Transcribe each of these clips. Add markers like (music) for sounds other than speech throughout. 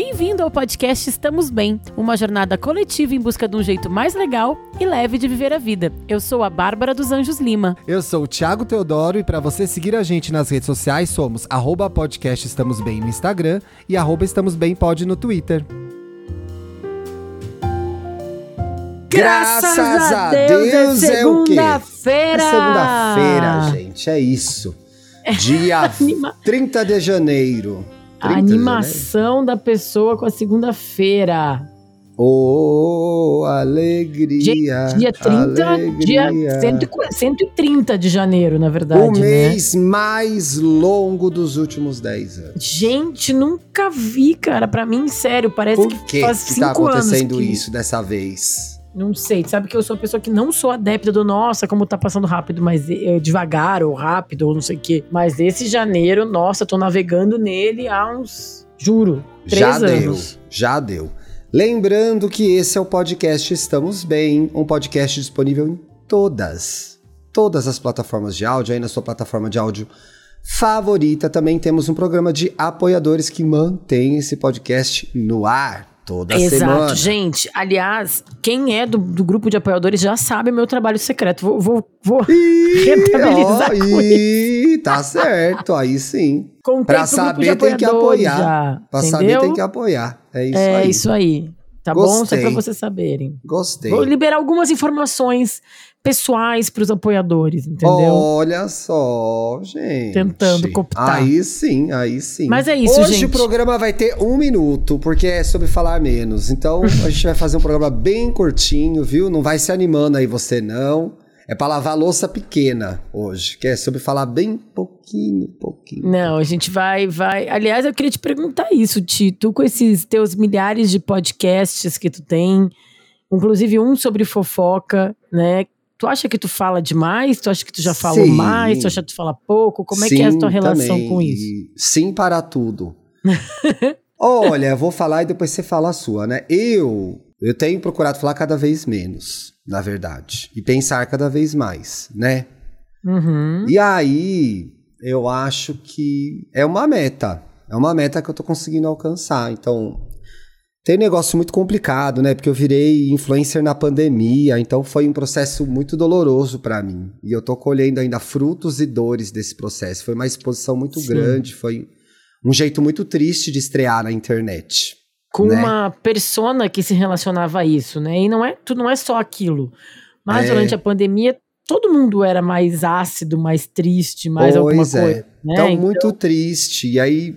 Bem-vindo ao podcast Estamos Bem, uma jornada coletiva em busca de um jeito mais legal e leve de viver a vida. Eu sou a Bárbara dos Anjos Lima. Eu sou o Thiago Teodoro e para você seguir a gente nas redes sociais somos arroba podcast Estamos Bem no Instagram e arroba Estamos Bem Pod no Twitter. Graças a Deus, é o quê? Segunda-feira! É segunda-feira, gente, é isso. (laughs) Dia Anima- 30 de janeiro. A 30 de animação da pessoa com a segunda-feira. Oh, alegria. Gente, dia 30, dia alegria. 140 130 de janeiro, na verdade, O né? mês mais longo dos últimos 10 anos. Gente, nunca vi, cara. Pra mim, sério, parece Por que que, faz que cinco tá acontecendo anos que... isso dessa vez? Não sei, sabe que eu sou uma pessoa que não sou adepta do nossa, como tá passando rápido, mas eh, devagar ou rápido ou não sei o quê. Mas esse janeiro, nossa, tô navegando nele há uns, juro, três já anos. deu, já deu. Lembrando que esse é o podcast Estamos Bem, um podcast disponível em todas, todas as plataformas de áudio, aí na sua plataforma de áudio favorita. Também temos um programa de apoiadores que mantém esse podcast no ar toda Exato, semana. gente. Aliás, quem é do, do grupo de apoiadores já sabe o meu trabalho secreto. Vou, vou, vou Ih, (laughs) rentabilizar ó, com ih, tá certo, aí sim. Contei Pra saber tem que apoiar. Já, Pra entendeu? saber tem que apoiar. É isso é aí. isso aí. Tá bom? Só Gostei. pra vocês saberem. Gostei. Vou liberar algumas informações pessoais pros apoiadores, entendeu? Olha só, gente. Tentando cooptar. Aí sim, aí sim. Mas é isso, Hoje gente. o programa vai ter um minuto, porque é sobre falar menos. Então (laughs) a gente vai fazer um programa bem curtinho, viu? Não vai se animando aí você não. É pra lavar louça pequena hoje, que é sobre falar bem pouquinho, pouquinho. Não, a gente vai, vai. Aliás, eu queria te perguntar isso, Ti. Tu, com esses teus milhares de podcasts que tu tem, inclusive um sobre fofoca, né? Tu acha que tu fala demais? Tu acha que tu já falou Sim. mais? Tu acha que tu fala pouco? Como é que é a tua relação também. com isso? Sim para tudo. (laughs) Olha, vou falar e depois você fala a sua, né? Eu, eu tenho procurado falar cada vez menos, na verdade, e pensar cada vez mais, né? Uhum. E aí, eu acho que é uma meta. É uma meta que eu tô conseguindo alcançar. Então, tem um negócio muito complicado, né? Porque eu virei influencer na pandemia, então foi um processo muito doloroso pra mim. E eu tô colhendo ainda frutos e dores desse processo. Foi uma exposição muito Sim. grande, foi um jeito muito triste de estrear na internet. Com né? uma persona que se relacionava a isso, né? E não é, tu não é só aquilo. Mas É. durante a pandemia, todo mundo era mais ácido, mais triste, mais alguma Pois é. coisa. Né? Então, muito triste. E aí,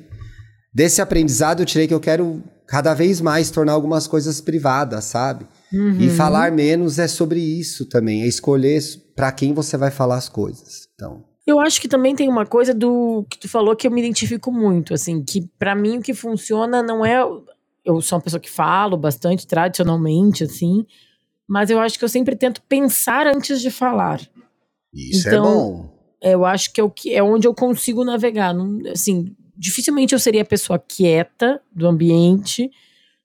desse aprendizado, eu tirei que eu quero cada vez mais tornar algumas coisas privadas, sabe? Uhum. E falar menos é sobre isso também, é escolher para quem você vai falar as coisas. Então, Eu acho que também tem uma coisa do que tu falou que eu me identifico muito, assim, que pra mim o que funciona não é. Eu sou uma pessoa que falo bastante tradicionalmente, assim, mas eu acho que eu sempre tento pensar antes de falar. isso Então, é bom. Eu acho que é, o que é onde eu consigo navegar. Não, assim, dificilmente eu seria a pessoa quieta do ambiente,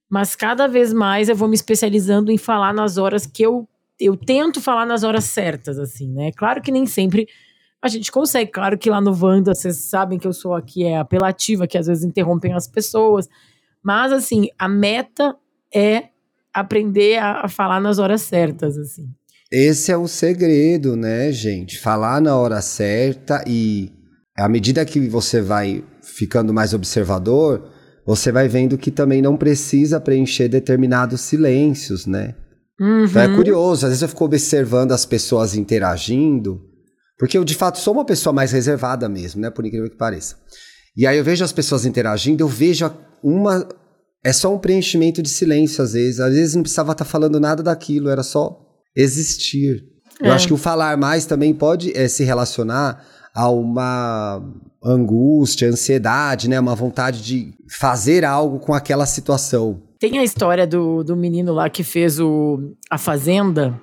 mas cada vez mais eu vou me especializando em falar nas horas que eu, eu tento falar nas horas certas, assim, né? Claro que nem sempre a gente consegue. Claro que lá no Wanda vocês sabem que eu sou aqui é apelativa, que às vezes interrompem as pessoas. Mas, assim, a meta é aprender a, a falar nas horas certas, assim. Esse é o segredo, né, gente? Falar na hora certa e à medida que você vai ficando mais observador, você vai vendo que também não precisa preencher determinados silêncios, né? Então é Uhum. curioso, às vezes eu fico observando as pessoas interagindo, porque eu de fato sou uma pessoa mais reservada mesmo, né? Por incrível que pareça. E aí eu vejo as pessoas interagindo, eu vejo uma. É só um preenchimento de silêncio, às vezes. Às vezes não precisava estar falando nada daquilo, era só existir. Eu É. acho que o falar mais também pode eh, se relacionar a uma angústia, ansiedade, né? Uma vontade de fazer algo com aquela situação. Tem a história do, do menino lá que fez o, a Fazenda,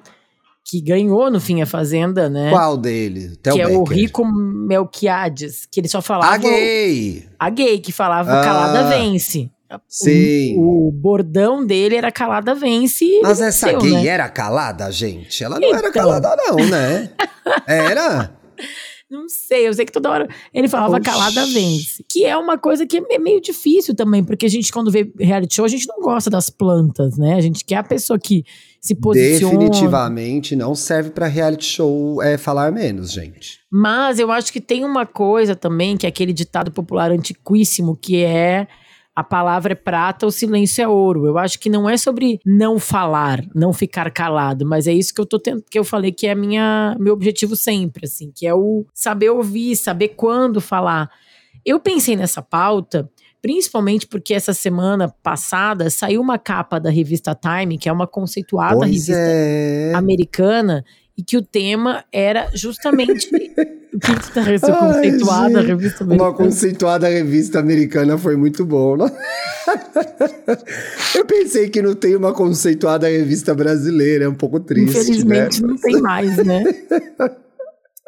que ganhou no fim a Fazenda, né? Qual dele? Theo que é o. Rico Melquiades, que ele só falava. A gay! A gay, que falava Ah, calada vence. Sim. O, o bordão dele era calada vence. Mas essa venceu, gay né? era calada, gente? Ela não era Então. calada, não, né? (laughs) Era? Não sei, eu sei que toda hora ele falava Oxi. calada vence. Que é uma coisa que é meio difícil também, porque a gente, quando vê reality show, a gente não gosta das plantas, né? A gente quer a pessoa que se posiciona. Definitivamente não serve pra reality show é, falar menos, gente. Mas eu acho que tem uma coisa também, que é aquele ditado popular antiquíssimo, que é a palavra é prata, o silêncio é ouro. Eu acho que não é sobre não falar, não ficar calado, mas é isso que eu tô tendo, que eu falei que é minha meu objetivo sempre, assim, que é o saber ouvir, saber quando falar. Eu pensei nessa pauta principalmente porque essa semana passada saiu uma capa da revista Time, que é uma conceituada pois revista é. americana e que o tema era justamente (laughs) o que está essa Ai, conceituada gente, revista Uma americana. conceituada revista americana foi muito bom, não? (laughs) Eu pensei que não tem uma conceituada revista brasileira, é um pouco triste, Infelizmente né? não tem mais, né? (laughs)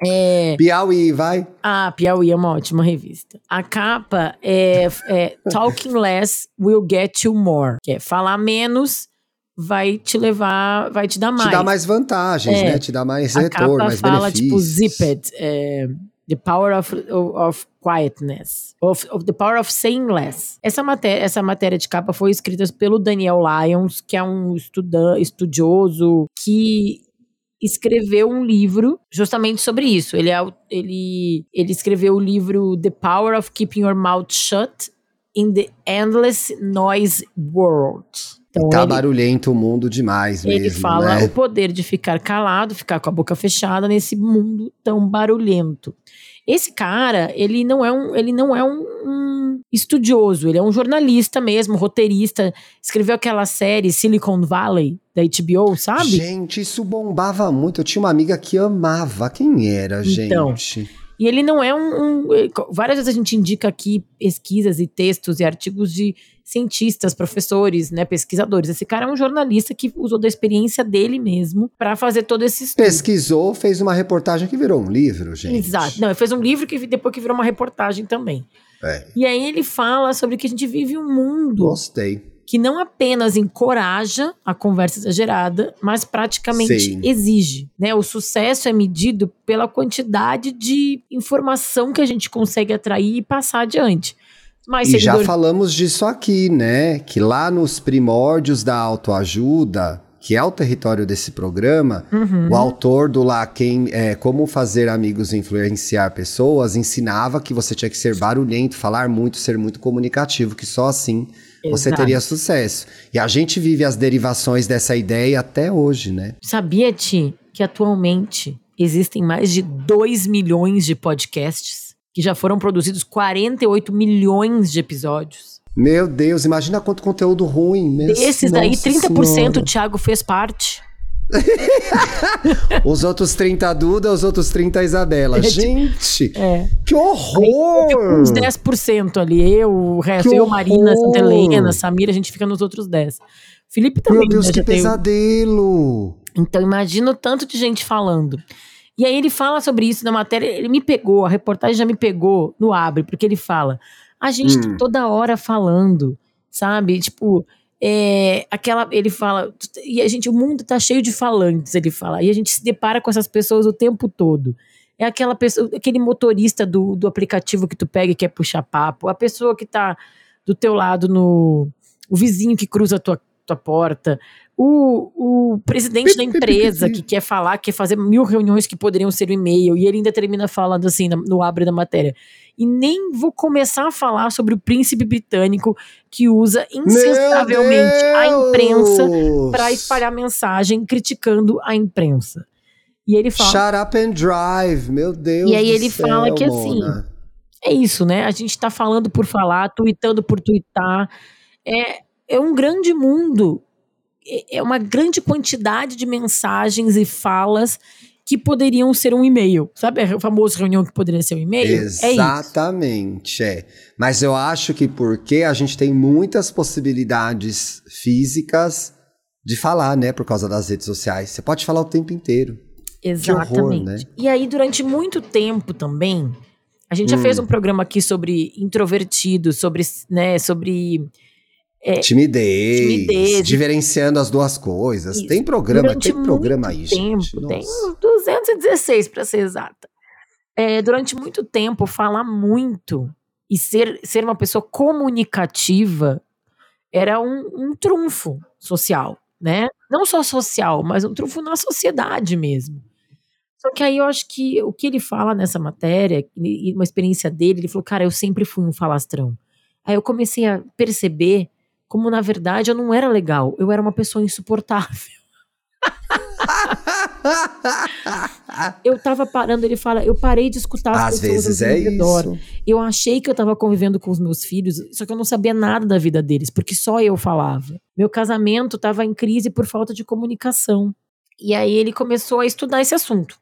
É, Piauí, vai. a Piauí é uma ótima revista. A capa é, é Talking Less Will Get You More, que é falar menos vai te levar, vai te dar mais. Te dá mais vantagens, É. né? Te dá mais retorno, mais fala tipo benefícios. zipped, é, the power of, of, of quietness, of, of the power of saying less. Essa matéria, essa matéria de capa foi escrita pelo Daniel Lyons, que é um estudan, estudioso que escreveu um livro justamente sobre isso. Ele, é, ele, ele escreveu o livro The Power of Keeping Your Mouth Shut in the Endless Noise World. Então, Tá ele- barulhento o mundo demais ele mesmo, fala né? o poder de ficar calado, ficar com a boca fechada nesse mundo tão barulhento. Esse cara, ele não é um, ele não é um, um estudioso, ele é um jornalista mesmo, roteirista. Escreveu aquela série Silicon Valley da HBO, sabe? Gente, isso bombava muito. Eu tinha uma amiga que amava. Quem era, Então, gente? E ele não é um, um- eh, Várias vezes a gente indica aqui pesquisas e textos e artigos de cientistas, professores, né, pesquisadores. Esse cara é um jornalista que usou da experiência dele mesmo para fazer todo esse estudo. Pesquisou, fez uma reportagem que virou um livro, gente. Exato. Não, ele fez um livro que depois que virou uma reportagem também. É, E aí ele fala sobre que a gente vive um mundo gostei. Que não apenas encoraja a conversa exagerada, mas praticamente Sim. exige. Né? O sucesso é medido pela quantidade de informação que a gente consegue atrair e passar adiante. Mais E já seguidores- falamos disso aqui, né? Que lá nos primórdios da autoajuda, que é o território desse programa, Uhum. o autor do lá quem é, Como Fazer Amigos e Influenciar Pessoas ensinava que você tinha que ser barulhento, falar muito, ser muito comunicativo, que só assim você Exato. teria sucesso. E a gente vive as derivações dessa ideia até hoje, né? Sabia, Ti, que atualmente existem mais de 2 milhões de podcasts que já foram produzidos 48 milhões de episódios. Meu Deus, imagina quanto conteúdo ruim. Meu, Desses daí, nossa 30% Senhora. o Thiago fez parte. (laughs) Os outros 30 Duda, os outros 30 Isabela. É, Gente, É. que horror! Com uns 10% ali. Eu, o resto, Que eu, Marina! Santa Helena, Samira, a gente fica nos outros 10. Felipe também. Meu Deus, né, que já tem- pesadelo! Então, imagina o tanto de gente falando. E aí ele fala sobre isso na matéria, ele me pegou, a reportagem já me pegou no Abre, porque ele fala, a gente tá Hum. toda hora falando, sabe? Tipo, é, aquela, ele fala, e a gente, o mundo tá cheio de falantes, ele fala, e a gente se depara com essas pessoas o tempo todo. É aquela pessoa, aquele motorista do, do aplicativo que tu pega e quer puxar papo, a pessoa que tá do teu lado no. O vizinho que cruza a tua, tua porta, o, o presidente da empresa que quer falar, quer fazer mil reuniões que poderiam ser o e-mail, e ele ainda termina falando assim na- no abre da matéria. E nem vou começar a falar sobre o príncipe britânico que usa incessavelmente a imprensa para espalhar mensagem criticando a imprensa. E ele fala. Shut up and drive, meu Deus. E aí ele céu, fala que, assim, Mona. É isso, né? A gente tá falando por falar, tweetando por tweetar. É, é um grande mundo. É é uma grande quantidade de mensagens e falas que poderiam ser um e-mail. Sabe a famosa reunião que poderia ser um e-mail? É. Exatamente, é. Mas eu acho que porque a gente tem muitas possibilidades físicas de falar, né? Por causa das redes sociais. Você pode falar o tempo inteiro. Exatamente. horror, né? E aí, durante muito tempo também, a gente já Hum. fez um programa aqui sobre introvertidos, sobre, né, sobre Timidez, timidez. diferenciando as duas coisas. Isso. Tem programa, Durante tem programa aí, tempo, gente. tem Nossa. uns 216 para ser exata. é, durante muito tempo, falar muito e ser, ser uma pessoa comunicativa era um, um trunfo social, né? Não só social, mas um trunfo na sociedade mesmo. Só que aí eu acho que o que ele fala nessa matéria, e uma experiência dele, ele falou, cara, eu sempre fui um falastrão. Aí eu comecei a perceber como, na verdade, eu não era legal, eu era uma pessoa insuportável. (laughs) eu tava parando, ele fala, eu parei de escutar as Às vezes é isso. Eu achei que eu tava convivendo com os meus filhos, só que eu não sabia nada da vida deles, porque só eu falava. Meu casamento tava em crise por falta de comunicação. E aí ele começou a estudar esse assunto.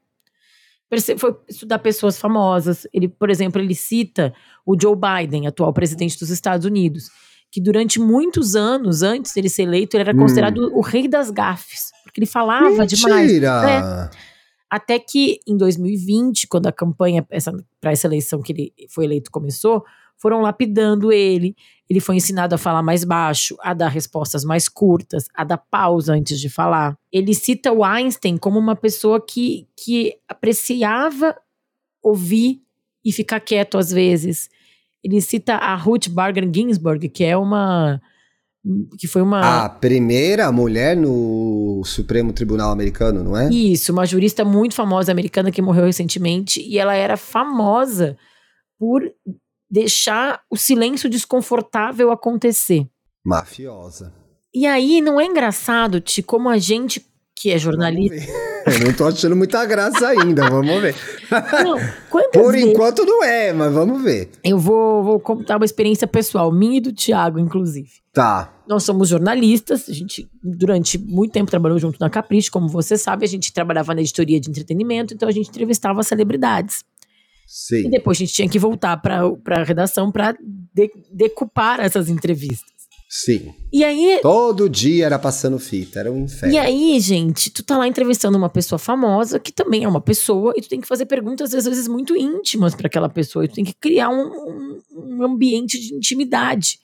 Foi estudar pessoas famosas. Ele, por exemplo, ele cita o Joe Biden, atual presidente dos Estados Unidos, que durante muitos anos antes dele ser eleito, ele era Hum. considerado o rei das gafes, porque ele falava demais. Mentira! Até que em 2020, quando a campanha para essa eleição que ele foi eleito começou, foram lapidando ele. Ele foi ensinado a falar mais baixo, a dar respostas mais curtas, a dar pausa antes de falar. Ele cita o Einstein como uma pessoa que, que apreciava ouvir e ficar quieto às vezes. Ele cita a Ruth Bader Ginsburg, que é uma que foi uma A primeira mulher no Supremo Tribunal Americano, não é? Isso, uma jurista muito famosa americana que morreu recentemente e ela era famosa por deixar o silêncio desconfortável acontecer. Mafiosa. E aí não é engraçado, Ti, como a gente que é jornalista. Eu não tô achando muita graça ainda, vamos ver. Não, Por vezes enquanto não é, mas vamos ver. eu vou, vou contar uma experiência pessoal, minha e do Tiago, inclusive. Tá. Nós somos jornalistas, a gente durante muito tempo trabalhou junto na Capricho, como você sabe, a gente trabalhava na editoria de entretenimento, então a gente entrevistava celebridades. E Sim. depois a gente tinha que voltar para a redação para decupar essas entrevistas. Sim. E aí, Todo dia era passando fita, era um inferno. e aí, gente, tu tá lá entrevistando uma pessoa famosa, que também é uma pessoa, e tu tem que fazer perguntas às vezes muito íntimas para aquela pessoa, e tu tem que criar um, um- um ambiente de intimidade.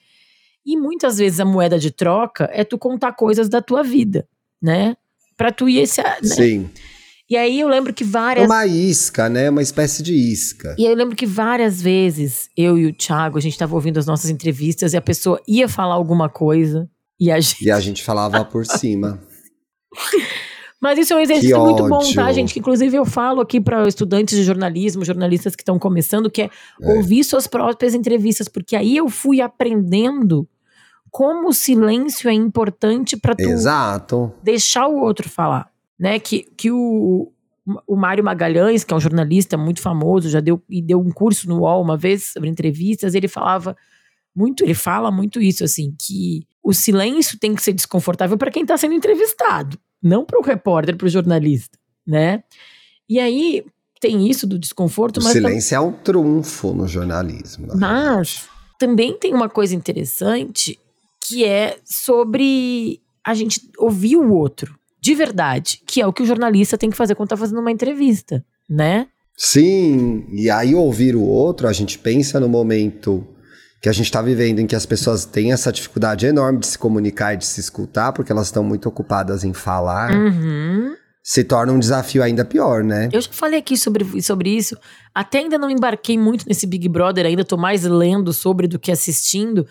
E muitas vezes a moeda de troca é tu contar coisas da tua vida, né? Pra tu ir esse. Né? Sim. E aí eu lembro que É várias. uma isca, né? Uma espécie de isca. E aí eu lembro que várias vezes eu e o Thiago, a gente tava ouvindo as nossas entrevistas e a pessoa ia falar alguma coisa e a gente. E a gente falava por (laughs) cima. Mas isso é um exercício Que muito bom, ódio. tá, gente? Que inclusive eu falo aqui para estudantes de jornalismo, jornalistas que estão começando, que é, ouvir suas próprias entrevistas, porque aí eu fui aprendendo como o silêncio é importante para tu Exato. deixar o outro falar, né? Que, que o, o Mário Magalhães, que é um jornalista muito famoso, já deu e deu um curso no UOL uma vez sobre entrevistas, ele falava muito, ele fala muito isso assim, que o silêncio tem que ser desconfortável para quem está sendo entrevistado, não para o repórter, para o jornalista, né? E aí tem isso do desconforto, O mas tam- silêncio é um trunfo no jornalismo. na mas também tem uma coisa interessante que é sobre a gente ouvir o outro de verdade, que é o que o jornalista tem que fazer quando tá fazendo uma entrevista, né? Sim, e aí ouvir o outro, a gente pensa no momento que a gente está vivendo em que as pessoas têm essa dificuldade enorme de se comunicar e de se escutar, porque elas estão muito ocupadas em falar, Uhum. se torna um desafio ainda pior, né? Eu já falei aqui sobre, sobre isso. Até ainda não embarquei muito nesse Big Brother, ainda tô mais lendo sobre do que assistindo.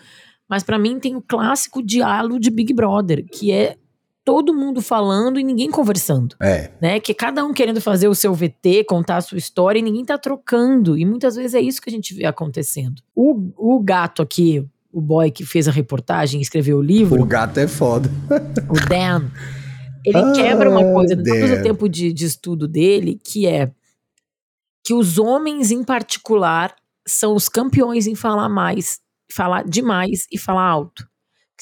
Mas pra mim tem o clássico diálogo de Big Brother, que é todo mundo falando e ninguém conversando. É, né? Que cada um querendo fazer o seu VT, contar a sua história e ninguém tá trocando. E muitas vezes é isso que a gente vê acontecendo. O, o gato aqui, o boy que fez a reportagem escreveu o livro, o gato é foda. o Dan, ele Ah, quebra uma coisa depois do tempo de, de estudo dele, que é que os homens em particular são os campeões em falar mais, falar demais e falar alto.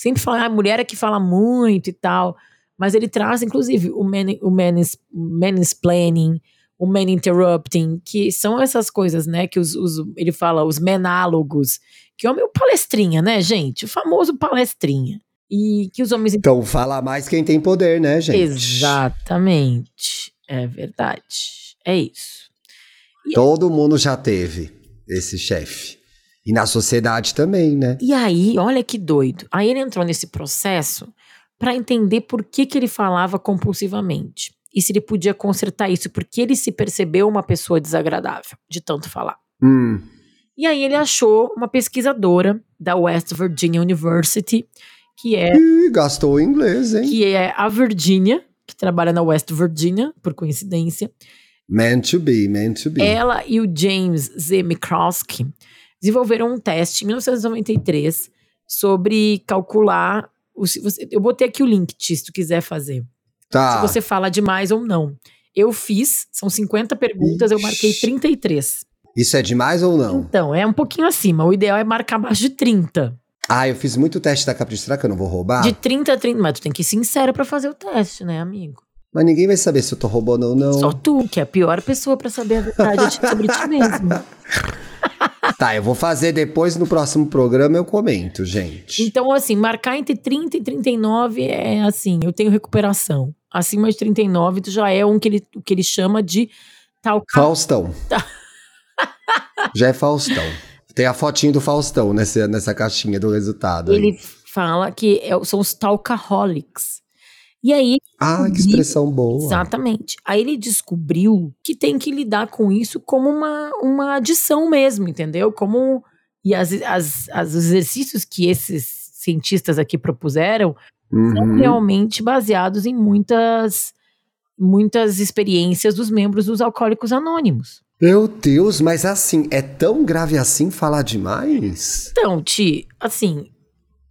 Sempre fala, ah, a mulher é que fala muito e tal. Mas ele traz, inclusive, o, man, o manis, mansplaining, o man interrupting, que são essas coisas, né? Que os, os- ele fala, os menálogos, que é o palestrinha, né, gente? O famoso palestrinha. E que os homens Então fala mais quem tem poder, né, gente? Exatamente. É verdade. É isso. Todo mundo já teve esse chefe. E na sociedade também, né? E aí, olha que doido. Aí ele entrou nesse processo para entender por que, que ele falava compulsivamente. e se ele podia consertar isso, porque ele se percebeu uma pessoa desagradável, de tanto falar. Hum. E aí ele achou uma pesquisadora da West Virginia University, que é, Ih, gastou o inglês, hein? que é a Virginia, que trabalha na West Virginia, por coincidência. Meant to be, meant to be. Ela e o James Z. Mikrowski desenvolveram um teste em 1993 sobre calcular. O, você- eu botei aqui o link, Ti, se tu quiser fazer. Tá. Se você fala demais ou não. Eu fiz, são 50 perguntas, eu marquei Ixi. 33. Isso é demais ou não? Então, é um pouquinho acima. O ideal é marcar abaixo de 30. Ah, eu fiz muito teste da Capricho. Será que eu não vou roubar? De 30 a 30. Mas tu tem que ir sincero pra fazer o teste, né, amigo? Mas ninguém vai saber se eu tô roubando ou não. Só tu, que é a pior pessoa pra saber a verdade de- (laughs) sobre ti mesmo. (laughs) Tá, eu vou fazer depois no próximo programa eu comento, gente. Então, assim, marcar entre 30 e 39 é assim, eu tenho recuperação. Acima de 39, tu já é um que ele, o que ele chama de tal Faustão. (laughs) Já é Faustão. Tem a fotinho do Faustão nessa, nessa caixinha do resultado. aí. Ele fala que é- são os talcaholics. E aí, Ah, que expressão boa. exatamente. Aí ele descobriu que tem que lidar com isso como uma, uma adição mesmo, entendeu? Como. E as, as, as exercícios que esses cientistas aqui propuseram são Uhum. realmente baseados em muitas, muitas experiências dos membros dos Alcoólicos Anônimos. Meu Deus, mas assim, é tão grave assim falar demais? Então, Ti, assim,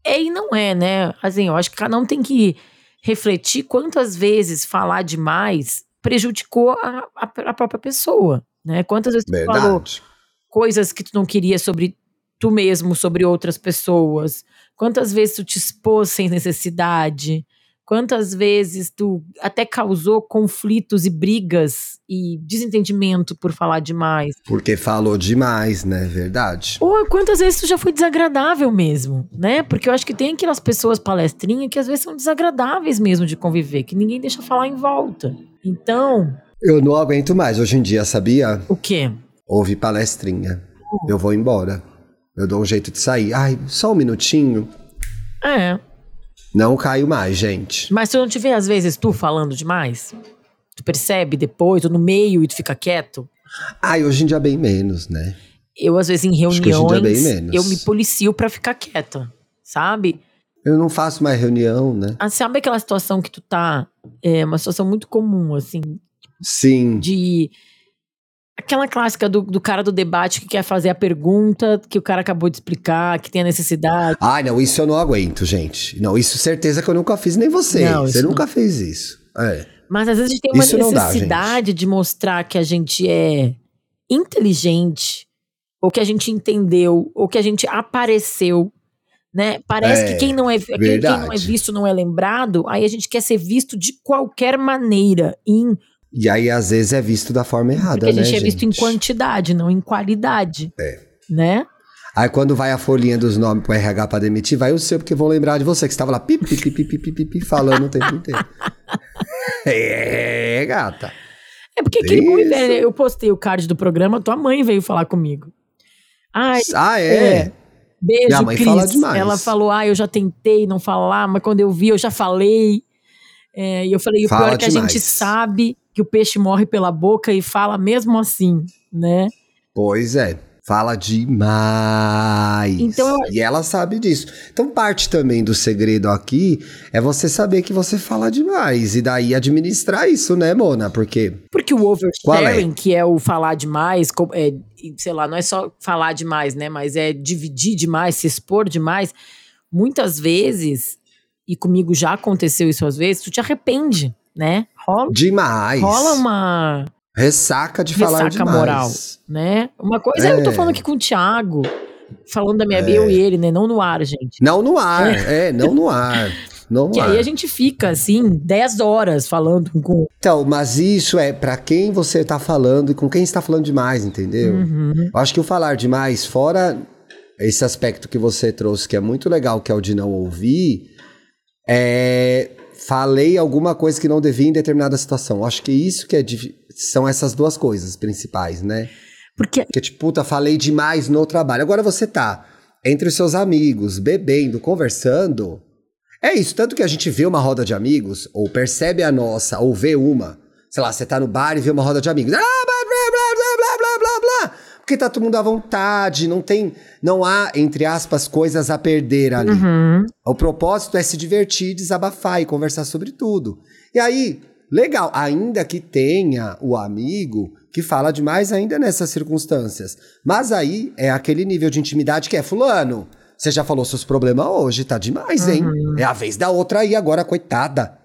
é e não é, né? Assim, eu acho que cada um tem que refletir quantas vezes falar demais prejudicou a, a, a própria pessoa, né? Quantas vezes tu falou coisas que tu não queria sobre tu mesmo, sobre outras pessoas. Quantas vezes tu te expôs sem necessidade? Quantas vezes tu até causou conflitos e brigas e desentendimento por falar demais? Porque falou demais, né? Verdade. Ou quantas vezes tu já foi desagradável mesmo, né? Porque eu acho que tem aquelas pessoas palestrinhas que às vezes são desagradáveis mesmo de conviver, que ninguém deixa falar em volta. Então, Eu não aguento mais hoje em dia, sabia? o quê? Ouve palestrinha. Eu vou embora. Eu dou um jeito de sair. Ai, só um minutinho. É. Não caio mais, gente. Mas tu não te vê, às vezes, tu falando demais? Tu percebe depois, ou no meio, e tu fica quieto? Ai, hoje em dia bem menos, né? Eu, às vezes, em é reuniões, menos. eu me policio pra ficar quieta, sabe? Eu não faço mais reunião, né? Ah, sabe aquela situação que tu tá... É uma situação muito comum, assim, Sim. de... Aquela clássica do, do cara do debate que quer fazer a pergunta que o cara acabou de explicar, que tem a necessidade. Ai, não, isso eu não aguento, gente. Não, isso certeza que eu nunca fiz, nem você. Não, você nunca fez isso. É. Mas às vezes a gente tem uma Isso não dá, necessidade de mostrar que a gente é inteligente, ou que a gente entendeu, ou que a gente apareceu. Né? Parece É, que quem não, é, quem, quem não é visto não é lembrado, aí a gente quer ser visto de qualquer maneira. Em, e aí, às vezes, é visto da forma errada, Porque né, a gente é visto em quantidade, não em qualidade. É. Né? Aí quando vai a folhinha dos nomes pro RH pra demitir, vai o seu, porque vão lembrar de você, que estava lá pi, pi, pi, pi, pi, pi, pi, falando o tempo inteiro. (laughs) é, gata. É porque aquele bom né? eu postei o card do programa, tua mãe veio falar comigo. Ai, ah, é? é. Beijo, Minha mãe Cris. Fala demais. Ela falou, ah, eu já tentei não falar, mas quando eu vi, eu já falei. É, e eu falei, o fala pior que a gente sabe que o peixe morre pela boca e fala mesmo assim, né? Pois é. Fala demais. Então E ela sabe disso. Então, parte também do segredo aqui é você saber que você fala demais. E daí administrar isso, né, Mona? Porque. Porque o Qual oversharing, que é o falar demais, é, sei lá, não é só falar demais, né? Mas é dividir demais, se expor demais. Muitas vezes, e comigo já aconteceu isso às vezes, tu te arrepende, né? Rola, Demais. rola uma. Ressaca de falar Ressaca demais. moral. né? Uma coisa é. eu tô É. falando aqui com o Thiago, falando da minha eu e ele, né? Não no ar, gente. Não no ar, é, não no ar. Não (laughs) Que ar. aí a gente fica, assim, 10 horas falando com. Então, mas isso é pra quem você tá falando e com quem está falando demais, entendeu? Uhum. Eu acho que o falar demais, fora esse aspecto que você trouxe, que é muito legal, que é o de não ouvir, é. Falei alguma coisa que não devia em determinada situação. Acho que isso que é. São essas duas coisas principais, né? Porque Porque, tipo, puta, falei demais no trabalho. Agora você tá entre os seus amigos, bebendo, conversando. É isso, tanto que a gente vê uma roda de amigos, ou percebe a nossa, ou vê uma, sei lá, você tá no bar e vê uma roda de amigos. Ah, blá, blá, blá, blá, blá, blá, blá, blá. Porque tá todo mundo à vontade, não tem, não há, entre aspas, coisas a perder ali. Uhum. O propósito é se divertir, desabafar e conversar sobre tudo. E aí, legal, ainda que tenha o amigo que fala demais ainda nessas circunstâncias. Mas aí é aquele nível de intimidade que é fulano. Você já falou seus problemas hoje, tá demais, hein? É a vez da outra aí agora, coitada.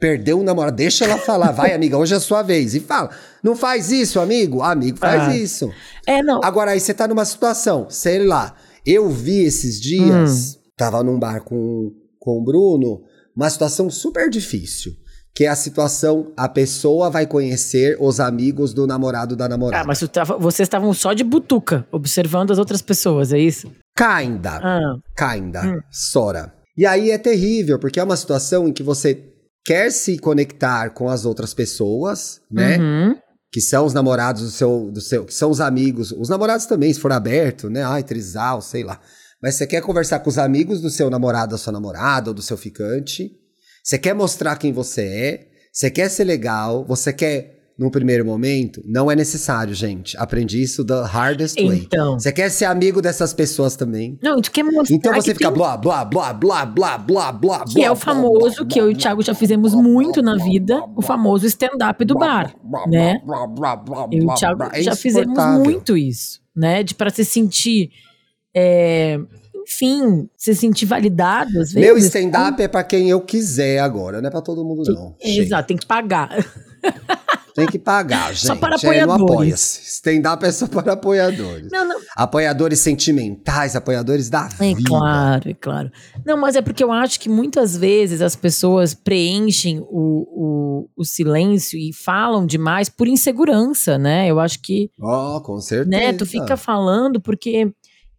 Perdeu o namorado, deixa ela falar. Vai, amiga, hoje é a sua vez. E fala. Não faz isso, amigo? Amigo, faz Ah. isso. É, não. Agora aí você tá numa situação, sei lá, eu vi esses dias, tava num bar com, com o Bruno, uma situação super difícil. Que é a situação, a pessoa vai conhecer os amigos do namorado da namorada. Ah, mas tava- vocês estavam só de butuca, observando as outras pessoas, é isso? Kinda, Ah, kinda, Hum. sora. E aí é terrível, porque é uma situação em que você quer se conectar com as outras pessoas, né? uhum. que são os namorados do seu, do seu, que são os amigos, os namorados também, se for aberto, né? Ai, trisal, sei lá. Mas você quer conversar com os amigos do seu namorado, da sua namorada ou do seu ficante. Você quer mostrar quem você é, você quer ser legal, você quer num primeiro momento, não é necessário, gente. Aprendi isso the hardest way. Então. Você quer ser amigo dessas pessoas também. Não, tu quer mostrar Então você fica tem- blá, blá, blá, blá, blá, blá, blá, Que é o famoso, que eu e o Thiago já fizemos muito na vida, o famoso stand-up do bar, né? Eu e o Thiago É já fizemos muito isso, né? De para se sentir, é, enfim, se sentir validado às vezes. Meu stand-up é pra quem eu quiser agora, não é pra todo mundo, não. É. Exato, tem que pagar. Tem que pagar, (laughs) gente. Só para É, não apoiadores. apoia-se. Stand-up é só para apoiadores. Não, não. Apoiadores sentimentais, apoiadores da É vida. claro, é claro. Não, mas é porque eu acho que muitas vezes as pessoas preenchem o, o, o silêncio e falam demais por insegurança, né? Eu acho que Ó, com certeza. né? Tu fica falando porque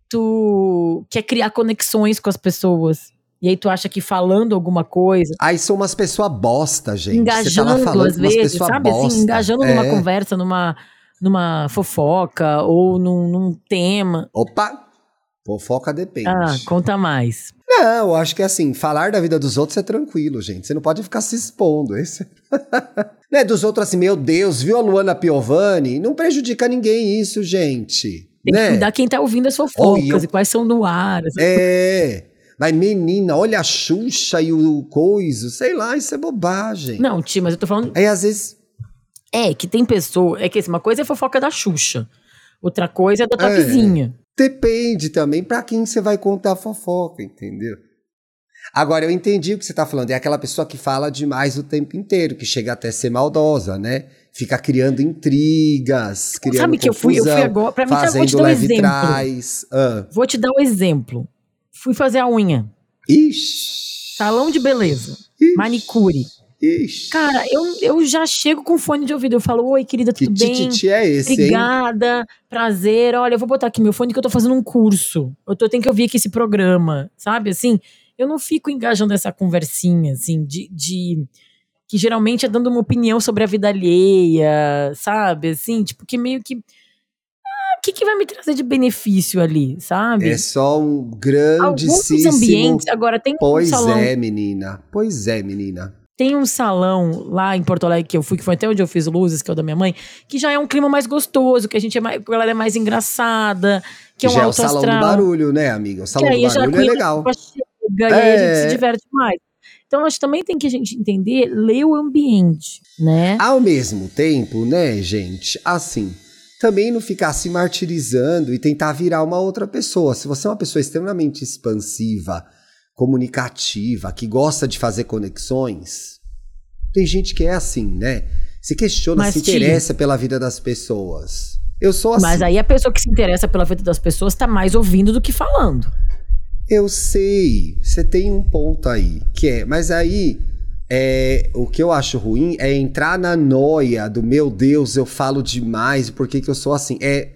tu quer criar conexões com as pessoas. E aí tu acha que falando alguma coisa, Aí são umas pessoas bosta, gente. Você tá engajando falando às vezes, sabe bosta. assim, engajando numa É. conversa, numa, numa fofoca ou num, num tema. Opa! Fofoca depende. Ah, conta mais. Não, eu acho que assim, falar da vida dos outros é tranquilo, gente. Você não pode ficar se expondo. Esse... (laughs) né, dos outros assim, meu Deus, viu a Luana Piovani? Não prejudica ninguém isso, gente. Tem né? que cuidar quem tá ouvindo as fofocas eu- e quais são no ar. É. Mas menina, olha a Xuxa e o coiso, sei lá, isso é bobagem. Não, Ti, mas eu tô falando. Aí às vezes. É, que tem pessoa. É que assim, uma coisa é fofoca da Xuxa, outra coisa é da tua É. vizinha. Depende também pra quem você vai contar a fofoca, entendeu? Agora, eu entendi o que você tá falando. É aquela pessoa que fala demais o tempo inteiro, que chega até a ser maldosa, né? Fica criando intrigas, criando Sabe que eu fui- eu fui confusão, agora- pra mim, sabe, vou te fazendo dar um exemplo. trás. Ah. Vou te dar um exemplo. Fui fazer a unha. Ixi. Salão de beleza. Ixi. Manicure. Ixi. Cara, eu, eu já chego com fone de ouvido. Eu falo, oi, querida, que tudo bem? tititi é esse, hein? Obrigada, prazer. Olha, eu vou botar aqui meu fone que eu tô fazendo um curso. Eu tô, tenho que ouvir aqui esse programa, sabe? Assim, eu não fico engajando essa conversinha, assim, de, de- que geralmente é dando uma opinião sobre a vida alheia, sabe? Assim, tipo, que meio que. O que, que vai me trazer de benefício ali, sabe? É só um Alguns grandíssimo. ambientes. Agora, tem um Pois salão. é, menina. Pois é, menina. Tem um salão lá em Porto Alegre que eu fui, que foi até onde eu fiz luzes, que é o da minha mãe, que já é um clima mais gostoso, que a gente é mais, a galera é mais engraçada, que é um já é o salão astral. do barulho, né, amiga? O que salão do barulho é legal. chega, e aí a É. gente se diverte mais. Então, acho que também tem que a gente entender, ler o ambiente, né? Ao mesmo tempo, né, gente, assim, também não ficar se martirizando e tentar virar uma outra pessoa. Se você é uma pessoa extremamente expansiva, comunicativa, que gosta de fazer conexões, tem gente que é assim, né? Se questiona, Mas, se Tia- interessa pela vida das pessoas. Eu sou assim. Mas aí a pessoa que se interessa pela vida das pessoas tá mais ouvindo do que falando. Eu sei, você tem um ponto aí, que é, mas aí é, o que eu acho ruim é entrar na noia do meu Deus, eu falo demais, por que, que eu sou assim? É,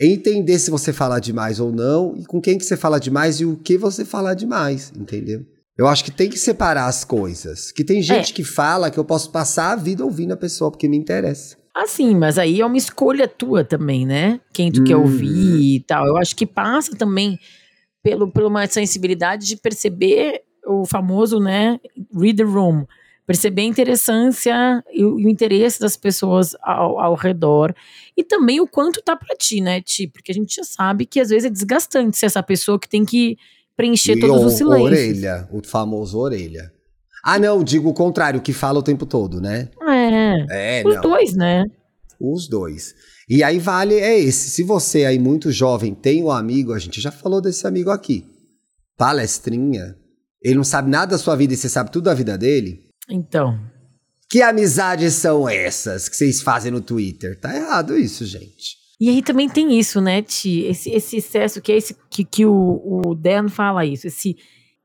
é entender se você fala demais ou não, e com quem que você fala demais e o que você fala demais, entendeu? Eu acho que tem que separar as coisas. Que tem gente que fala que eu posso passar a vida ouvindo a pessoa porque me interessa. Assim, mas aí é uma escolha tua também, né? Quem tu quer Hum. ouvir e tal. Eu acho que passa também pelo, por uma sensibilidade de perceber o famoso, né, read the room. Perceber a interessância e o, interesse das pessoas ao, ao, redor e também o quanto tá para ti, né, Ti? Porque a gente já sabe que às vezes é desgastante ser essa pessoa que tem que preencher e todos o, os silêncios. Orelha, o famoso orelha. Ah, não, digo o contrário, que fala o tempo todo, né? É. é os não. dois, né? Os dois. E aí vale é esse. Se você aí muito jovem tem um amigo, a gente já falou desse amigo aqui. Palestrinha. Ele não sabe nada da sua vida e você sabe tudo da vida dele. Então. Que amizades são essas que vocês fazem no Twitter? Tá errado isso, gente. E aí também tem isso, né, Ti? Esse, esse excesso que é esse que, que o, o Dan fala isso, esse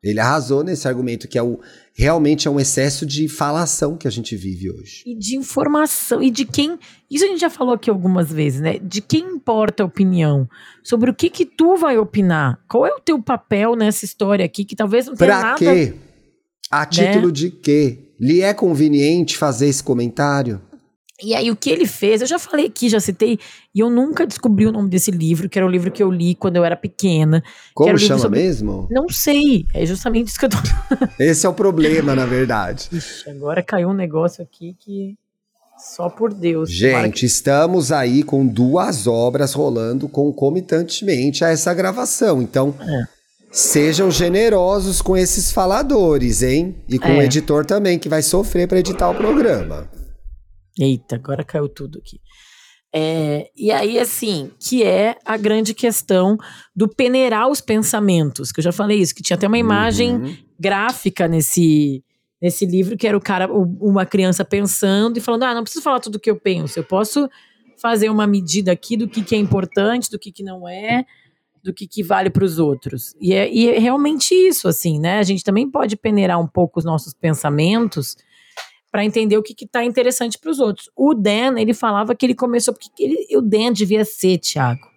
ele arrasou nesse argumento que é o realmente é um excesso de falação que a gente vive hoje. E de informação e de quem, isso a gente já falou aqui algumas vezes, né? De quem importa a opinião, sobre o que que tu vai opinar. Qual é o teu papel nessa história aqui que talvez não tenha pra nada quê? A título né? de quê? Lhe é conveniente fazer esse comentário? E aí, o que ele fez, eu já falei aqui, já citei, e eu nunca descobri o nome desse livro, que era o livro que eu li quando eu era pequena. Como chama sobre... mesmo? Não sei, é justamente isso que eu tô. Esse é o problema, na verdade. (laughs) Ixi, agora caiu um negócio aqui que. Só por Deus. Gente, que... estamos aí com duas obras rolando concomitantemente a essa gravação. Então, é. Sejam generosos com esses faladores, hein? E com é. o editor também, que vai sofrer para editar o programa. Eita, agora caiu tudo aqui. É, e aí, assim, que é a grande questão do peneirar os pensamentos, que eu já falei isso, que tinha até uma imagem uhum. gráfica nesse, nesse livro, que era o cara, uma criança pensando e falando: ah, não preciso falar tudo o que eu penso, eu posso fazer uma medida aqui do que, que é importante, do que, que não é, do que, que vale para os outros. E é, e é realmente isso, assim, né? A gente também pode peneirar um pouco os nossos pensamentos para entender o que está interessante para os outros. O Dan, ele falava que ele começou porque ele, o Dan devia ser, Thiago,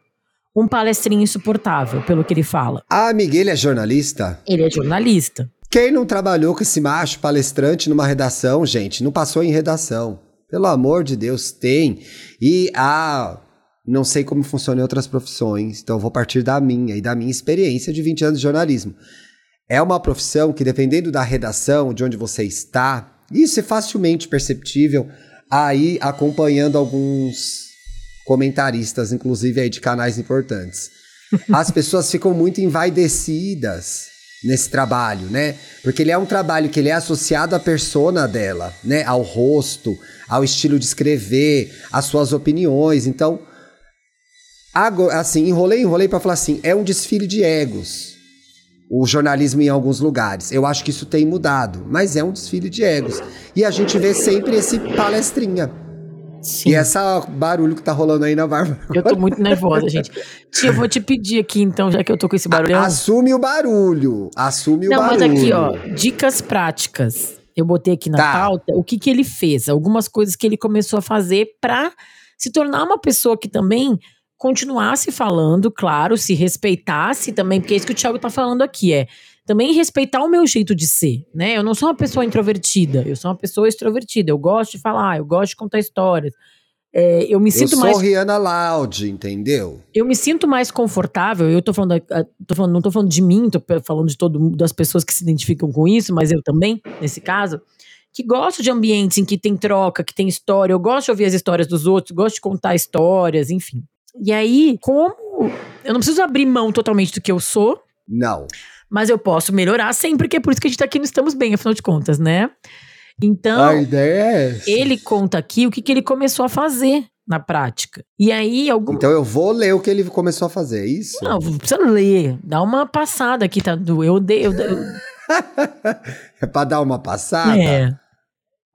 um palestrinho insuportável, pelo que ele fala. Ah, amiga, ele é jornalista? Ele é jornalista. Quem não trabalhou com esse macho palestrante numa redação, gente, não passou em redação. Pelo amor de Deus, tem. E a ah, não sei como funciona em outras profissões, então vou partir da minha e da minha experiência de 20 anos de jornalismo. É uma profissão que, dependendo da redação, de onde você está, isso é facilmente perceptível aí acompanhando alguns comentaristas, inclusive aí de canais importantes. (laughs) As pessoas ficam muito envaidecidas nesse trabalho, né? Porque ele é um trabalho que ele é associado à persona dela, né? Ao rosto, ao estilo de escrever, às suas opiniões. Então, assim, enrolei, enrolei para falar assim, é um desfile de egos o jornalismo em alguns lugares. Eu acho que isso tem mudado, mas é um desfile de egos. E a gente vê sempre esse palestrinha. Sim. E essa barulho que tá rolando aí na barba. Eu tô muito nervosa, gente. Tia, eu vou te pedir aqui, então, já que eu tô com esse barulho. Assume o barulho. Assume Não, o barulho. Não, mas aqui, ó, dicas práticas. Eu botei aqui na tá. pauta o que que ele fez, algumas coisas que ele começou a fazer para se tornar uma pessoa que também continuasse falando, claro, se respeitasse também, porque é isso que o Thiago tá falando aqui, é também respeitar o meu jeito de ser, né? Eu não sou uma pessoa introvertida, eu sou uma pessoa extrovertida. Eu gosto de falar, eu gosto de contar histórias. É, eu me sinto eu mais. Eu sou Rihanna Loud, entendeu? Eu me sinto mais confortável. Eu tô falando, tô falando, não tô falando de mim, tô falando de todo das pessoas que se identificam com isso, mas eu também, nesse caso, que gosto de ambientes em que tem troca, que tem história. Eu gosto de ouvir as histórias dos outros, gosto de contar histórias, enfim. E aí, como eu não preciso abrir mão totalmente do que eu sou. Não. Mas eu posso melhorar sempre, que é por isso que a gente tá aqui no Estamos Bem, afinal de contas, né? Então, a ideia é essa. ele conta aqui o que, que ele começou a fazer na prática. E aí, algum... Então eu vou ler o que ele começou a fazer, é isso? Não, precisa ler. Dá uma passada aqui, tá? Eu, eu, eu... (laughs) é pra dar uma passada? É.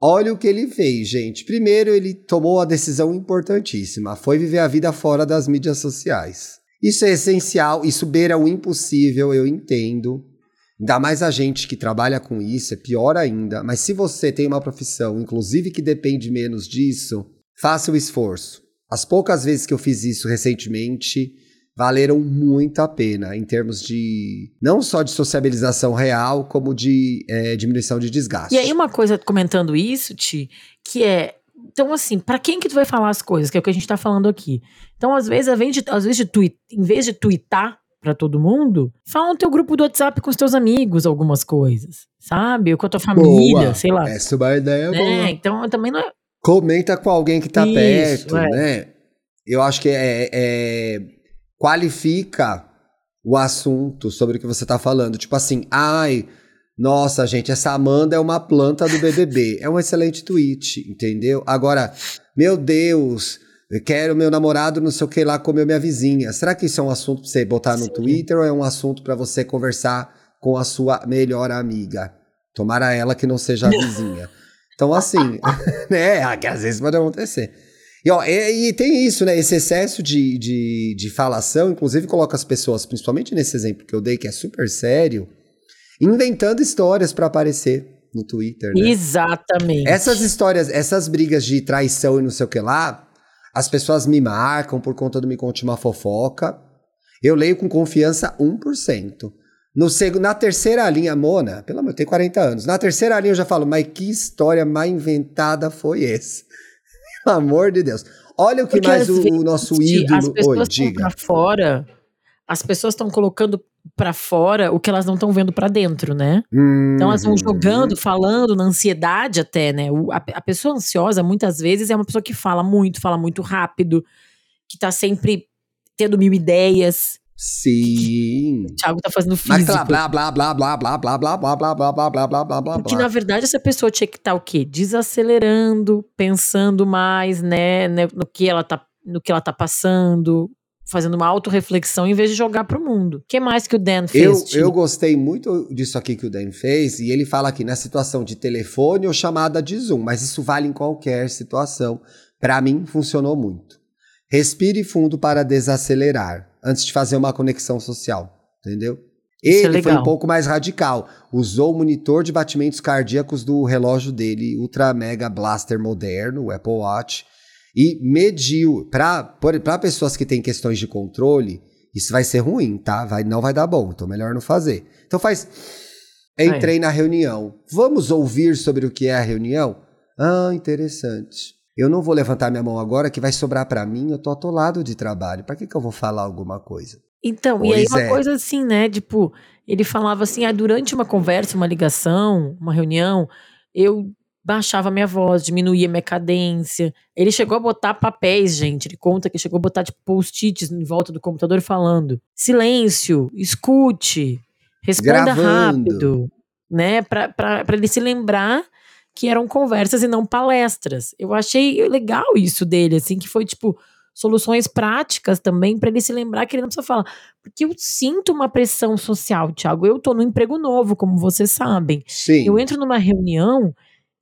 Olha o que ele fez, gente. Primeiro, ele tomou a decisão importantíssima: foi viver a vida fora das mídias sociais. Isso é essencial, isso beira o impossível, eu entendo. Ainda mais a gente que trabalha com isso, é pior ainda. Mas se você tem uma profissão, inclusive que depende menos disso, faça o esforço. As poucas vezes que eu fiz isso recentemente, valeram muito a pena em termos de não só de sociabilização real, como de é, diminuição de desgaste. E aí uma coisa comentando isso, Ti, que é então, assim, para quem que tu vai falar as coisas, que é o que a gente tá falando aqui? Então, às vezes, de, às vezes de tweet, em vez de twittar para todo mundo, fala no teu grupo do WhatsApp com os teus amigos algumas coisas, sabe? Ou com a tua família, Boa. sei lá. Essa é uma ideia né? boa. Então também não é. Comenta com alguém que tá Isso, perto, é. né? Eu acho que é, é- qualifica o assunto sobre o que você tá falando. Tipo assim, ai, nossa, gente, essa Amanda é uma planta do BBB. é um excelente tweet, entendeu? Agora, meu Deus, eu quero meu namorado não sei o que lá comeu minha vizinha. Será que isso é um assunto pra você botar no Sim. Twitter ou é um assunto pra você conversar com a sua melhor amiga? Tomara ela que não seja a (laughs) vizinha. Então, assim, (laughs) né? Que às vezes pode acontecer. E, ó, e, e tem isso, né? Esse excesso de, de, de falação, inclusive, coloca as pessoas, principalmente nesse exemplo que eu dei, que é super sério, inventando histórias pra aparecer no Twitter, né? Exatamente. Essas histórias, essas brigas de traição e não sei o que lá, as pessoas me marcam por conta do Me Conte Uma Fofoca. Eu leio com confiança 1%. No seg- na terceira linha, Mona, pelo amor, eu tenho 40 anos. Na terceira linha eu já falo, mas que história mais inventada foi essa? Pelo amor de Deus. Olha o que Porque, mais o, vezes, nosso As ídolo. pessoas Oi, diga. fora. As pessoas estão colocando pra fora o que elas não estão vendo pra dentro, né? Então elas vão jogando, falando, na ansiedade até, né? O- a, a pessoa ansiosa, muitas vezes, é uma pessoa que fala muito, fala muito rápido, que tá sempre tendo mil ideias. Sim. O Thiago tá fazendo Mas físico. blá, blá, blá, blá, blá, blá, blá, blá, blá, blá, blá, blá, blá, blá, blá, blá, Porque, na verdade, essa pessoa tinha que estar o quê? Desacelerando, pensando mais, né, né, no que ela tá, no que ela tá passando, fazendo uma autorreflexão em vez de jogar pro mundo. O que mais que o Dan fez? Eu, eu gostei muito disso aqui que o Dan fez, e ele fala aqui na situação de telefone ou chamada de Zoom, mas isso vale em qualquer situação. Pra mim, funcionou muito. Respire fundo para desacelerar, antes de fazer uma conexão social, entendeu? Isso é Ele foi legal. um pouco mais radical. Usou o monitor de batimentos cardíacos do relógio dele, Ultra Mega Blaster moderno, o Apple Watch, e mediu. Para pessoas que têm questões de controle, isso vai ser ruim, tá? Vai, não vai dar bom, então melhor não fazer. Então faz. Entrei na reunião. Vamos ouvir sobre o que é a reunião? Ah, interessante. Eu não vou levantar minha mão agora que vai sobrar pra mim, eu tô atolado de trabalho. Pra que, que eu vou falar alguma coisa? Então, e aí Pois uma é. coisa assim, né? Tipo, ele falava assim, ah, durante uma conversa, uma ligação, uma reunião, eu baixava minha voz, diminuía minha cadência. Ele chegou a botar papéis, gente. Ele conta que chegou a botar, tipo, post-its em volta do computador falando: silêncio, escute, responda Gravando. rápido, né? Pra ele se lembrar que eram conversas e não palestras. Eu achei legal isso dele, assim, que foi tipo soluções práticas também pra ele se lembrar que ele não precisa falar. Porque eu sinto uma pressão social, Thiago. Eu tô no emprego novo, como vocês sabem. Sim. Eu entro numa reunião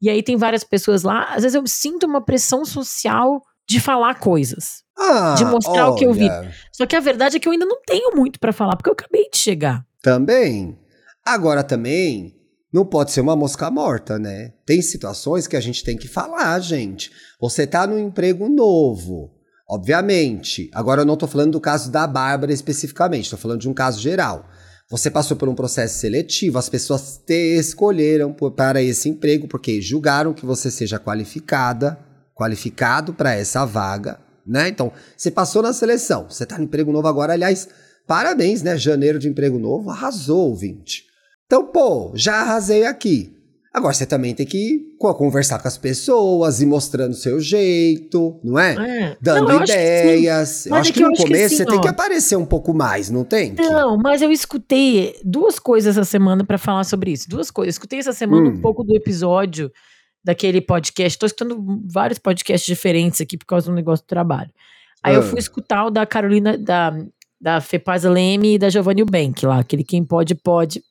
e aí tem várias pessoas lá. Às vezes eu sinto uma pressão social de falar coisas. Ah, de mostrar o que eu vi. olha, Só que a verdade é que eu ainda não tenho muito pra falar, porque eu acabei de chegar. Também. Agora também, não pode ser uma mosca morta, né? Tem situações que a gente tem que falar, gente. Você tá num emprego novo, obviamente. Agora eu não tô falando do caso da Bárbara especificamente, tô falando de um caso geral. Você passou por um processo seletivo, as pessoas te escolheram por- para esse emprego porque julgaram que você seja qualificada, qualificado para essa vaga, né? Então, você passou na seleção, você tá no emprego novo agora, aliás, parabéns, né? Janeiro de emprego novo, arrasou, ouvinte. Então, pô, já arrasei aqui. Agora você também tem que co- conversar com as pessoas e mostrando o seu jeito, não é? É. Dando Não, eu acho que sim. ideias. eu Mas acho é que, que eu no acho que começo assim, você tem ó. que aparecer um pouco mais, não tem? que? Não, mas eu escutei duas coisas essa semana pra falar sobre isso. Duas coisas. Escutei essa semana Hum. um pouco do episódio daquele podcast. Tô escutando vários podcasts diferentes aqui por causa do negócio do trabalho. Aí eu Ah. fui escutar o da Carolina, da, da Fepaz Leme e da Giovanni Eubank lá, aquele Quem Pode Pode,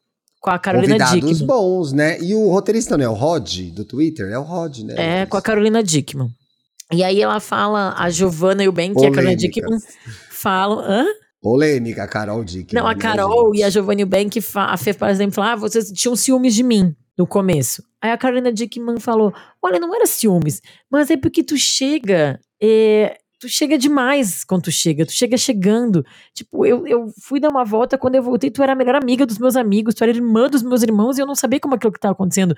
com a Carolina Convidados Dickman. bons, né? E o roteirista não é o Rod do Twitter? É o Rod, né? É, com a Carolina Dickman. E aí ela fala, a Giovanna e a Carolina. Dickman falam... Hã? Polêmica, a Carol Dick. Não, a Carol e a Giovanni Bank, a Fê, por exemplo, falaram, ah, vocês tinham ciúmes de mim no começo. Aí a Carolina Dickman falou, olha, não era ciúmes, mas é porque tu chega, é, tu chega demais quando tu chega, tu chega chegando. Tipo, eu, eu fui dar uma volta, quando eu voltei, tu era a melhor amiga dos meus amigos, tu era irmã dos meus irmãos, e eu não sabia como aquilo que tava acontecendo.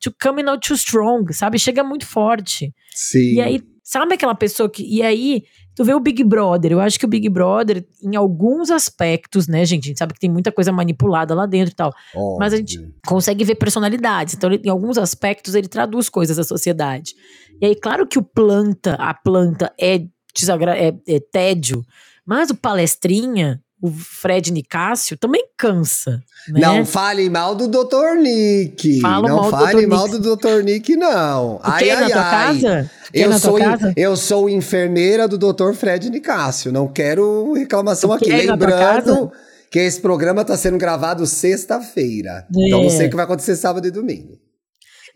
To coming out too strong, sabe? Chega muito forte. Sim. E aí, Sabe aquela pessoa que. E aí, tu vê o Big Brother. Eu acho que o Big Brother, em alguns aspectos, né, gente? A gente sabe que tem muita coisa manipulada lá dentro e tal. Óbvio. Mas a gente consegue ver personalidades. Então, ele- em alguns aspectos, ele traduz coisas da sociedade. E aí, claro que o planta, a planta é, desagra é, é tédio, mas o palestrinha, o Fred Nicásio, também cansa. Né? Não fale mal do Dr. Nick. Falo não fale mal do Dr. Nick, não. Ai, ai, ai. Eu sou, eu sou enfermeira do Dr. Fred Nicásio. Não quero reclamação aqui. Lembrando que esse programa está sendo gravado sexta-feira. Então É. não sei o que vai acontecer sábado e domingo.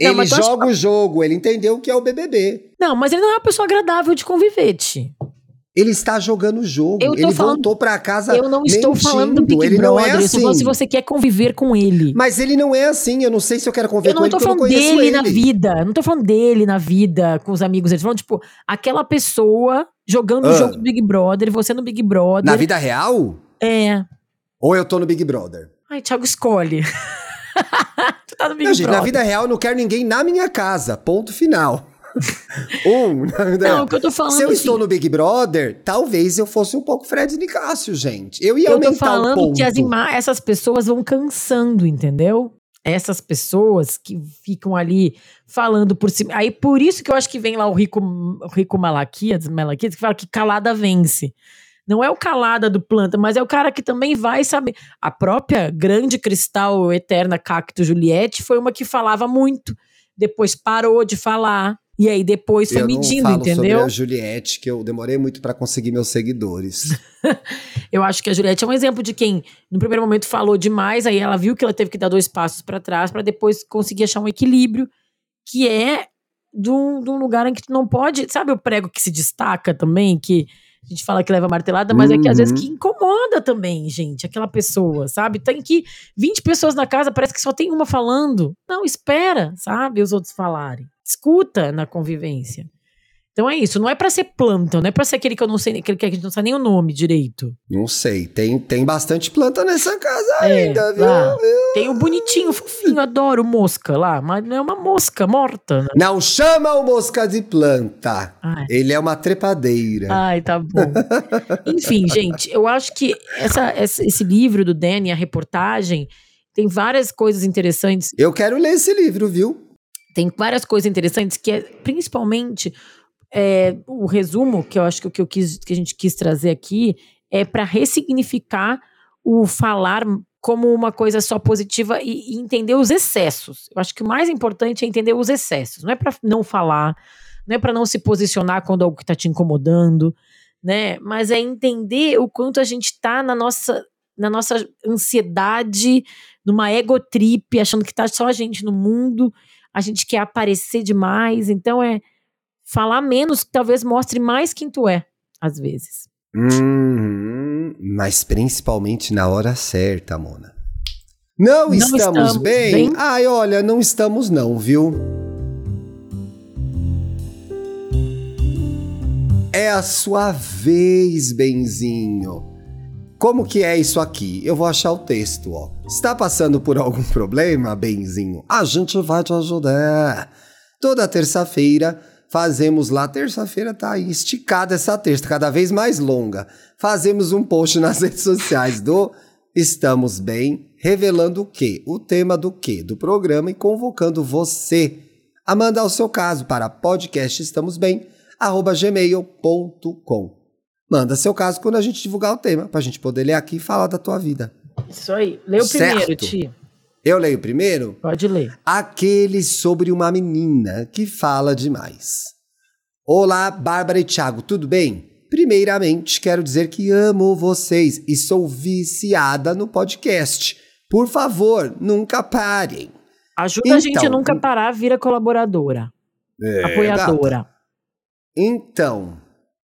Não, ele joga o jogo, ele entendeu o que é o BBB. Não, mas ele não é uma pessoa agradável de conviver, Ti. Ele está jogando o jogo. Eu Ele falando- voltou pra casa Eu não estou mentindo. falando do Big ele Brother. não é Eu estou assim. falando se você quer conviver com ele. Mas ele não é assim. Eu não sei se eu quero conviver Eu com ele eu não falando conheço dele ele. na vida. Eu não tô falando dele na vida, com os amigos. Eu tô falando, tipo, aquela pessoa jogando o Ah. jogo do Big Brother, você no Big Brother. Na vida real? É. Ou eu tô no Big Brother? Ai, Thiago, escolhe. (laughs) tá no Big Não, gente, Brother. na vida real eu não quero ninguém na minha casa. Ponto final. (laughs) um, Não, real. o que eu tô falando Se eu assim, estou no Big Brother, talvez eu fosse um pouco Fred Nicásio, gente. Eu ia eu tô aumentar o falando ponto. que as essas pessoas vão cansando, entendeu? Essas pessoas que ficam ali falando por cima. Aí por isso que eu acho que vem lá o Rico, o Rico Malaquias, Malaquias, que fala que calada vence. Não é o calada do planta, mas é o cara que também vai saber. A própria grande cristal eterna Cacto Juliette foi uma que falava muito, depois parou de falar. E aí depois foi eu medindo, não falo sobre entendeu? a Juliette, que eu demorei muito pra conseguir meus seguidores. (laughs) Eu acho que a Juliette é um exemplo de quem, no primeiro momento, falou demais, aí ela viu que ela teve que dar dois passos para trás para depois conseguir achar um equilíbrio, que é de um, de um lugar em que tu não pode. Sabe o prego que se destaca também, que a gente fala que leva martelada, mas é que às vezes Uhum. que incomoda também, gente, aquela pessoa, sabe? Tem que 20 pessoas na casa, parece que só tem uma falando. Não, espera, sabe? Os outros falarem. Escuta na convivência. Então é isso, não é pra ser planta, não é pra ser aquele que eu não sei, aquele que a gente não sabe nem o nome direito. não sei, tem, tem bastante planta nessa casa É, ainda, viu? lá. Tem o bonitinho, o fofinho, adoro mosca lá, mas não é uma mosca morta. né? Não chama o mosca de planta. Ai, Ele é uma trepadeira. ai, tá bom. (laughs) Enfim, gente, eu acho que essa- esse livro do Danny, a reportagem, tem várias coisas interessantes. Eu quero ler esse livro, viu? Tem várias coisas interessantes que é principalmente é, o resumo que eu acho que o que eu quis que a gente quis trazer aqui é para ressignificar o falar como uma coisa só positiva e, e entender os excessos. Eu acho que o mais importante é entender os excessos. Não é para não falar, não é para não se posicionar quando algo está te incomodando, né? Mas é entender o quanto a gente está na nossa na nossa ansiedade, numa egotrip, achando que tá só a gente no mundo a gente quer aparecer demais, então é falar menos que talvez mostre mais quem tu é, às vezes. Uhum, mas principalmente na hora certa, Mona. Não, Não estamos, estamos bem? bem? Ai, olha, não estamos não, viu? É a sua vez, benzinho. Como que é isso aqui? Eu vou achar o texto, ó. Está passando por algum (laughs) problema, benzinho? A gente vai te ajudar. Toda terça-feira fazemos lá, terça-feira tá aí esticada essa terça, cada vez mais longa. Fazemos um post (laughs) nas redes sociais do Estamos Bem, revelando o quê? O tema do quê? Do programa e convocando você a mandar o seu caso para podcastestamosbem@gmail.com. Manda seu caso quando a gente divulgar o tema, pra gente poder ler aqui e falar da tua vida. Isso aí. Lê o Certo. primeiro, Ti. Eu leio primeiro? Pode ler. Aquele sobre uma menina que fala demais. Olá, Bárbara e Thiago, tudo bem? Primeiramente, quero dizer que amo vocês e sou viciada no podcast. Por favor, nunca parem. Ajuda a gente a Então, nunca parar, vira colaboradora, É, apoiadora. gata. Então,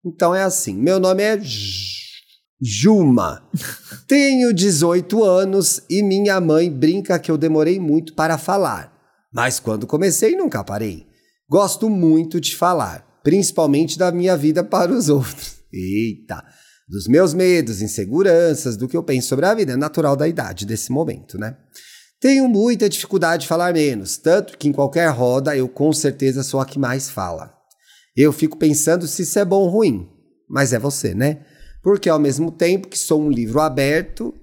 então é assim. Meu nome é Juma. Tenho 18 anos e minha mãe brinca que eu demorei muito para falar. Mas quando comecei, nunca parei. Gosto muito de falar, principalmente da minha vida para os outros. Eita! Dos meus medos, inseguranças, do que eu penso sobre a vida. É natural da idade desse momento, né? Tenho muita dificuldade de falar menos, tanto que em qualquer roda eu com certeza sou a que mais fala. Eu fico pensando se isso é bom ou ruim, mas é você, né? Porque ao mesmo tempo que sou um livro aberto,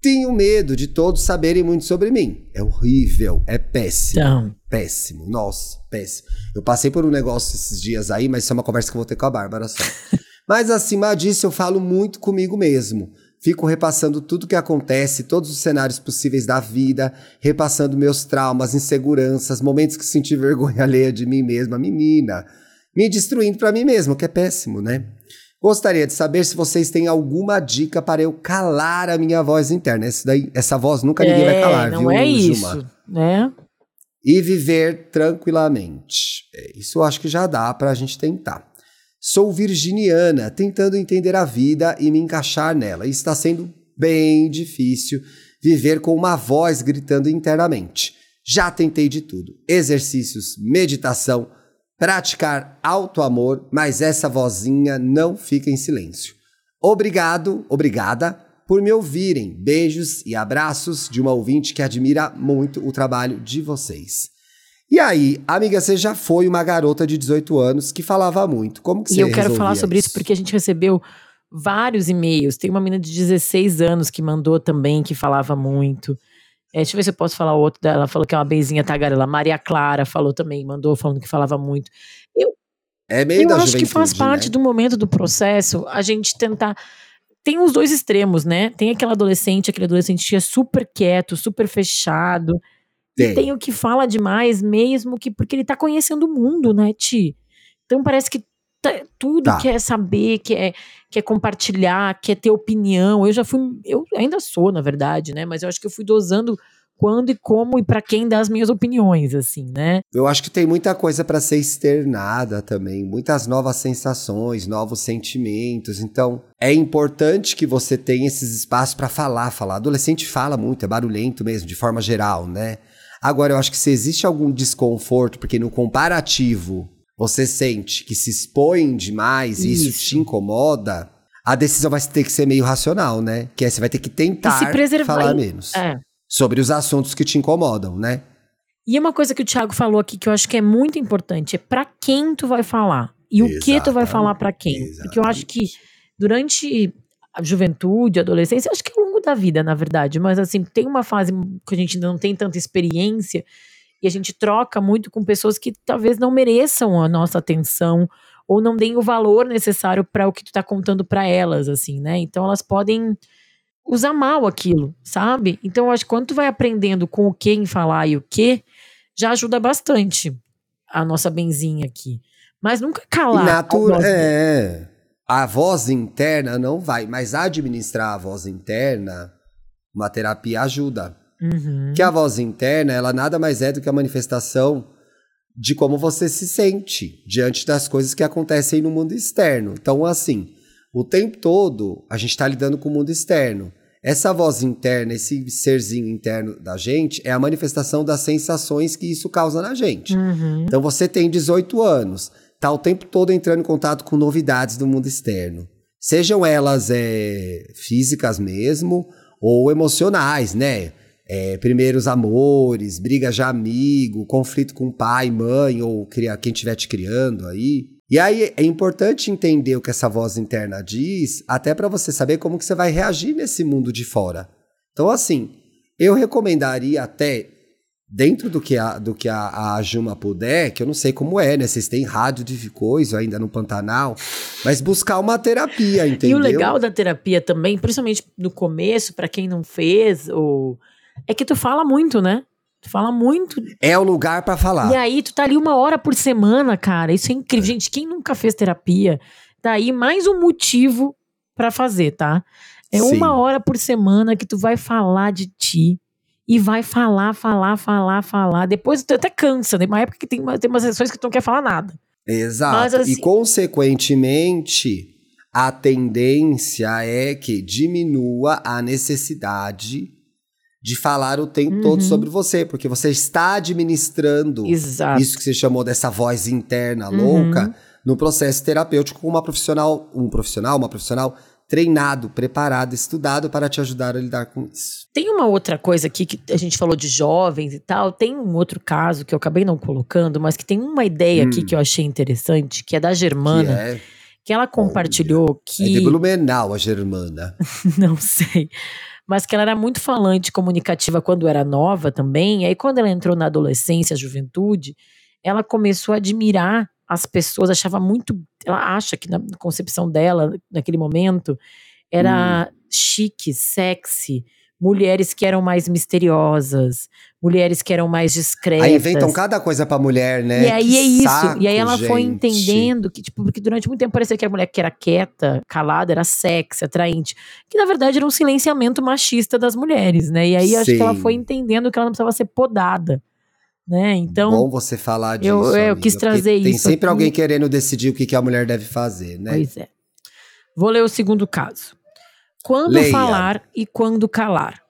tenho medo de todos saberem muito sobre mim. É horrível, é péssimo. Então. Péssimo, nossa, péssimo. Eu passei por um negócio esses dias aí, mas isso é uma conversa que eu vou ter com a Bárbara só. (laughs) mas acima disso, eu falo muito comigo mesmo. Fico repassando tudo que acontece, todos os cenários possíveis da vida, repassando meus traumas, inseguranças, momentos que senti vergonha (laughs) alheia de mim mesma, menina. Me destruindo para mim mesmo, que é péssimo, né? Gostaria de saber se vocês têm alguma dica para eu calar a minha voz interna. Essa, daí, essa voz nunca ninguém É, vai calar, não viu, é isso, né? E viver tranquilamente. É, isso eu acho que já dá pra gente tentar. Sou virginiana, tentando entender a vida e me encaixar nela. E está sendo bem difícil viver com uma voz gritando internamente. Já tentei de tudo: exercícios, meditação, praticar auto-amor, mas essa vozinha não fica em silêncio. Obrigado, obrigada por me ouvirem. Beijos e abraços de uma ouvinte que admira muito o trabalho de vocês. E aí, amiga, você já foi uma garota de 18 anos que falava muito. Como que E você eu quero falar sobre isso porque a gente recebeu vários e-mails. Tem uma menina de 16 anos que mandou também, que falava muito. É, deixa eu ver se eu posso falar outro dela. Ela falou que é uma benzinha tagarela. Maria Clara falou também, mandou falando que falava muito. É meio eu da acho que faz juventude, parte né? do momento do processo a gente tentar. Tem os dois extremos, né? Tem aquele adolescente, aquele adolescente que é super quieto, super fechado. Tem. E tem o que fala demais, mesmo que porque ele tá conhecendo o mundo, né, Ti? Então parece que tudo Tá. quer saber, quer, quer compartilhar, quer ter opinião. Eu já fui, eu ainda sou, na verdade, né? Mas eu acho que eu fui dosando quando e como e pra quem dar as minhas opiniões, assim, né? Eu acho que tem muita coisa para ser externada também, muitas novas sensações, novos sentimentos. Então, é importante que você tenha esses espaços para falar, falar. Adolescente fala muito, é barulhento mesmo, de forma geral, né? Agora, eu acho que se existe algum desconforto, porque no comparativo você sente que se expõe demais e isso, te incomoda, a decisão vai ter que ser meio racional, né? Que é você vai ter que tentar falar menos É. sobre os assuntos que te incomodam, né? E uma coisa que o Thiago falou aqui que eu acho que é muito importante é pra quem tu vai falar e o que tu vai Exatamente, falar pra quem. Porque eu acho que durante a juventude, a adolescência, acho que ao longo da vida, na verdade, mas assim, tem uma fase que a gente ainda não tem tanta experiência e a gente troca muito com pessoas que talvez não mereçam a nossa atenção ou não deem o valor necessário para o que tu tá contando pra elas, assim, né? Então elas podem usar mal aquilo, sabe? Então eu acho que quando tu vai aprendendo com o que em falar e o que, já ajuda bastante a nossa benzinha aqui. Mas nunca calar. a Natura, voz dele. é. A voz interna não vai, mas administrar a voz interna, uma terapia ajuda. Uhum. Que a voz interna, ela nada mais é do que a manifestação de como você se sente diante das coisas que acontecem no mundo externo. Então, assim, o tempo todo a gente está lidando com o mundo externo. Essa voz interna, esse serzinho interno da gente, é a manifestação das sensações que isso causa na gente. Uhum. Então você tem 18 anos, tá o tempo todo entrando em contato com novidades do mundo externo. Sejam elas é, físicas mesmo ou emocionais, né? É, primeiros amores, briga de amigo, conflito com pai, mãe ou cria, quem estiver te criando aí. E aí é importante entender o que essa voz interna diz, até para você saber como que você vai reagir nesse mundo de fora. Então, assim, eu recomendaria até dentro do que a, do que a, a Juma puder, que eu não sei como é, né? Vocês têm rádio de coisa ainda no Pantanal, mas buscar uma terapia, entendeu? E o legal da terapia também, principalmente no começo, pra quem não fez, ou... é que tu fala muito, né? Tu fala muito. É o lugar pra falar. E aí, tu tá ali uma hora por semana, cara. Isso é incrível. Gente, quem nunca fez terapia, daí mais um motivo pra fazer, tá? É Sim. uma hora por semana que tu vai falar de ti. E vai falar, falar, falar, falar. Depois tu até cansa. Tem uma época que tem, uma, tem umas sessões que tu não quer falar nada. Exato. Mas, assim- E consequentemente, a tendência é que diminua a necessidade de falar o tempo todo Uhum. sobre você, porque você está administrando Exato. isso que você chamou dessa voz interna Uhum. louca no processo terapêutico com uma profissional, um profissional, uma profissional treinado, preparado, estudado para te ajudar a lidar com isso. Tem uma outra coisa aqui que a gente falou de jovens e tal. Tem um outro caso que eu acabei não colocando, mas que tem uma ideia Hum. aqui que eu achei interessante, que é da Germana, Que é, que ela compartilhou é que. de Blumenau, a Germana. (laughs) não sei. Mas que ela era muito falante, comunicativa quando era nova também. E aí, quando ela entrou na adolescência, juventude, ela começou a admirar as pessoas, achava muito. Ela acha que na concepção dela, naquele momento, era chique, sexy. Mulheres que eram mais misteriosas, mulheres que eram mais discretas. Aí inventam cada coisa pra mulher, né? E aí Que é isso. saco, e aí ela foi gente. entendendo que, tipo, porque durante muito tempo parecia que a mulher que era quieta, calada, era sexy, atraente. Que na verdade era um silenciamento machista das mulheres, né? E aí acho que ela Sim. foi entendendo que ela não precisava ser podada. Né? Então, Bom você falar disso. eu- eu amiga, quis trazer Tem isso sempre aqui. alguém querendo decidir o que, que a mulher deve fazer, né? pois é. Vou ler o segundo caso. Quando Leia. falar e quando calar.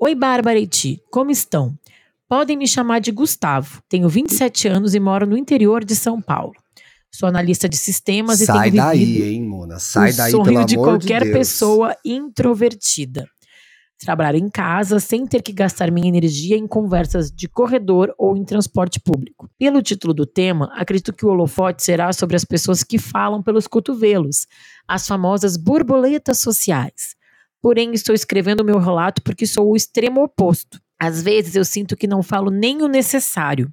Oi, Bárbara e Ti, como estão? Podem me chamar de Gustavo. Tenho 27 anos e moro no interior de São Paulo. Sou analista de sistemas e Sai tenho daí, hein, Mona? Sai o daí, sonho pelo amor de qualquer de pessoa introvertida. Trabalhar em casa sem ter que gastar minha energia em conversas de corredor ou em transporte público. Pelo título do tema, acredito que o holofote será sobre as pessoas que falam pelos cotovelos, as famosas borboletas sociais. Porém, estou escrevendo meu relato porque sou o extremo oposto. Às vezes eu sinto que não falo nem o necessário.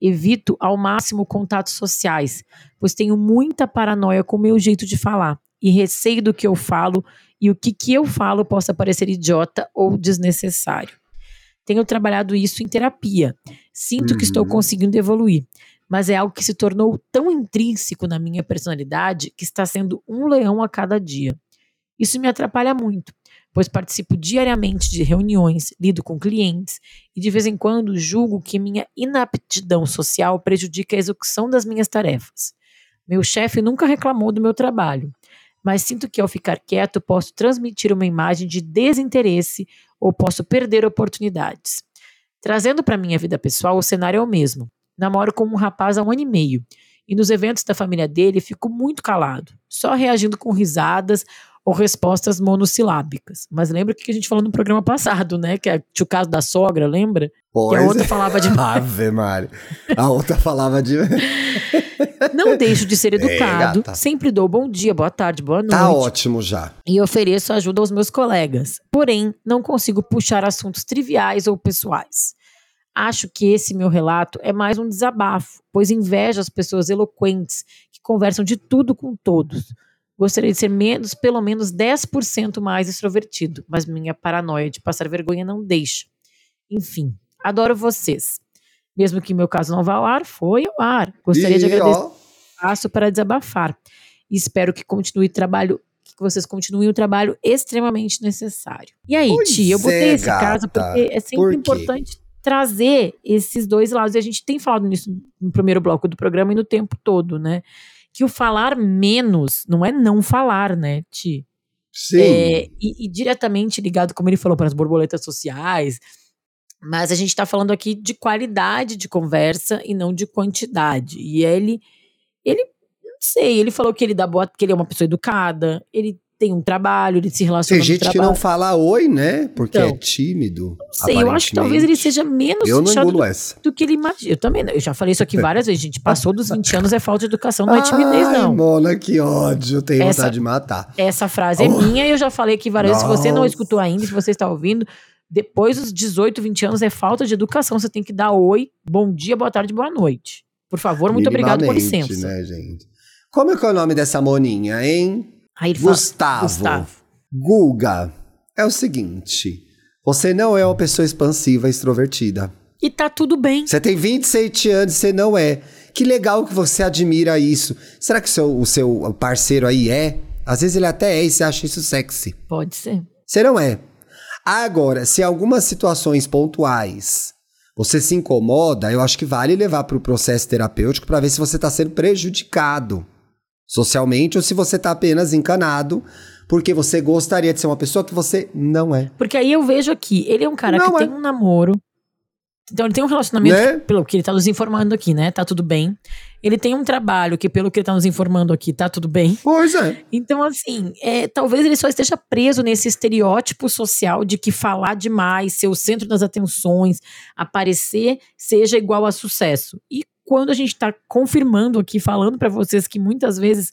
Evito ao máximo contatos sociais, pois tenho muita paranoia com o meu jeito de falar e receio do que eu falo e o que, que eu falo possa parecer idiota ou desnecessário. Tenho trabalhado isso em terapia. Sinto que estou Uhum. conseguindo evoluir, mas é algo que se tornou tão intrínseco na minha personalidade que está sendo um leão a cada dia. Isso me atrapalha muito, pois participo diariamente de reuniões, lido com clientes e de vez em quando julgo que minha inaptidão social prejudica a execução das minhas tarefas. Meu chefe nunca reclamou do meu trabalho, mas sinto que ao ficar quieto posso transmitir uma imagem de desinteresse ou posso perder oportunidades. Trazendo para minha vida pessoal, o cenário é o mesmo. Namoro com um rapaz há um ano e meio, e nos eventos da família dele fico muito calado, só reagindo com risadas ou respostas monossilábicas. Mas lembra o que a gente falou no programa passado, né? Que é o caso da sogra, lembra? Pois que a outra é. falava de (laughs) Ave Mário. A outra falava de. (laughs) Não deixo de ser educado, sempre dou bom dia, boa tarde, boa noite. Tá ótimo já. e ofereço ajuda aos meus colegas. Porém, não consigo puxar assuntos triviais ou pessoais. Acho que esse meu relato é mais um desabafo, pois invejo as pessoas eloquentes que conversam de tudo com todos. Gostaria de ser menos, pelo menos 10% mais extrovertido, mas minha paranoia de passar vergonha não deixa. Enfim, adoro vocês. Mesmo que meu caso não vá ao ar, foi ao ar. Gostaria de E, agradecer ó, espaço para desabafar. E espero que continue trabalho, que vocês continuem o trabalho extremamente necessário. E aí, Pois Ti, eu botei é, esse caso gata. porque é sempre Por importante trazer esses dois lados. E a gente tem falado nisso no primeiro bloco do programa e no tempo todo, né? Que o falar menos não é não falar, né, Ti? sim. É, e, e diretamente ligado, como ele falou, para as borboletas sociais. Mas a gente está falando aqui de qualidade de conversa e não de quantidade. E ele, ele, não sei, ele falou que ele dá boa, que ele é uma pessoa educada, ele tem um trabalho, ele se relaciona Tem gente que não fala oi, né? Porque é Então, tímido. Não sei, eu acho que talvez ele seja menos Eu não engulo do, essa. do que ele imagina. Eu também não. Eu já falei isso aqui (laughs) várias vezes, gente. Passou dos 20 anos é falta de educação, não é timidez, Ai, não. Mona, que ódio. Tenho Essa- vontade de matar. Essa frase é Oh. minha e eu já falei aqui várias vezes. Se você não escutou ainda, se você está ouvindo, depois dos 18, 20 anos é falta de educação. Você tem que dar oi, bom dia, boa tarde, boa noite. Por favor, muito obrigado, com licença. Né, gente? Como é que é o nome dessa moninha, hein? Aí ele fala, Gustavo. Gustavo. Guga, é o seguinte. Você não é uma pessoa expansiva, extrovertida. E tá tudo bem. Você tem 27 anos, você não é. Que legal que você admira isso. Será que o seu, o seu parceiro aí é? Às vezes ele até é e você acha isso sexy. Pode ser. Você não é. Agora, se algumas situações pontuais você se incomoda, eu acho que vale levar para o processo terapêutico para ver se você está sendo prejudicado socialmente ou se você está apenas encanado porque você gostaria de ser uma pessoa que você não é. Porque aí eu vejo aqui, ele é um cara Não que é. tem um namoro. Então ele tem um relacionamento, Né? pelo que ele tá nos informando aqui, né? Tá tudo bem. ele tem um trabalho que, pelo que ele tá nos informando aqui, tá tudo bem. Pois é. Então, assim, é, talvez ele só esteja preso nesse estereótipo social de que falar demais, ser o centro das atenções, aparecer, seja igual a sucesso. E quando a gente tá confirmando aqui, falando para vocês que muitas vezes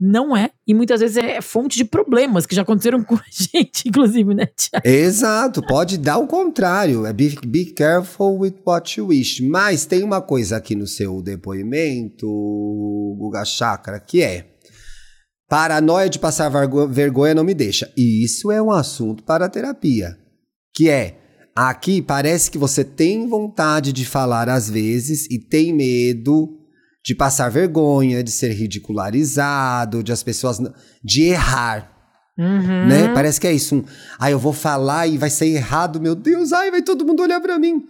não é, e muitas vezes é fonte de problemas que já aconteceram com a (laughs) gente, inclusive, né, Tiago? Exato, pode dar o contrário. É be, be careful with what you wish. Mas tem uma coisa aqui no seu depoimento, Guga Chakra, que é paranoia de passar vergonha não me deixa. E isso é um assunto para terapia, que é aqui parece que você tem vontade de falar às vezes e tem medo de passar vergonha, de ser ridicularizado, de as pessoas de errar. Uhum. Né? Parece que é isso. Um, ah, eu vou falar e vai ser errado, meu Deus, ai, vai todo mundo olhar para mim.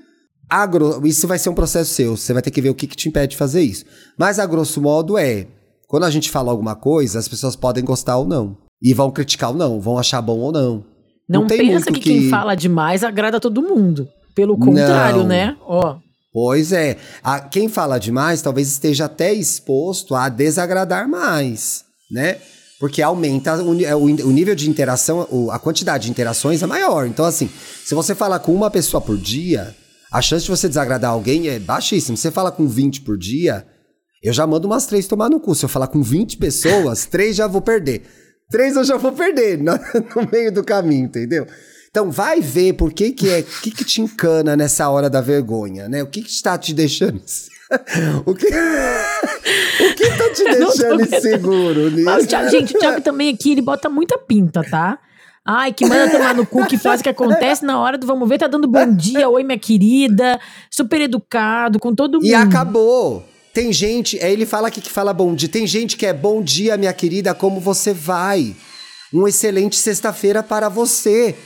Isso vai ser um processo seu, você vai ter que ver o que, que te impede de fazer isso. Mas a grosso modo é, quando a gente fala alguma coisa, as pessoas podem gostar ou não. E vão criticar ou não, vão achar bom ou não. Não, não pensa que, que quem fala demais agrada todo mundo. Pelo contrário, não. né? Ó. Pois é. A, quem fala demais talvez esteja até exposto a desagradar mais, né? Porque aumenta o, é, o, o nível de interação, o, a quantidade de interações é maior. Então, assim, se você falar com uma pessoa por dia, a chance de você desagradar alguém é baixíssima. Se você fala com 20 por dia, eu já mando umas três tomar no cu. Se eu falar com 20 pessoas, três já vou perder. Três eu já vou perder no, (laughs) no meio do caminho, entendeu? Então vai ver por que que é, o que que te encana nessa hora da vergonha, né? O que que está te deixando (laughs) o que o que tá te (laughs) deixando inseguro nisso? Mas, gente, o Thiago também aqui, ele bota muita pinta, tá? Ai, que manda tomar no cu, que faz o que acontece na hora do vamos ver, tá dando bom dia, oi minha querida, super educado, com todo mundo. E acabou. Tem gente, é ele fala aqui que fala bom dia. Tem gente que é bom dia, minha querida, como você vai? Um excelente sexta-feira para você.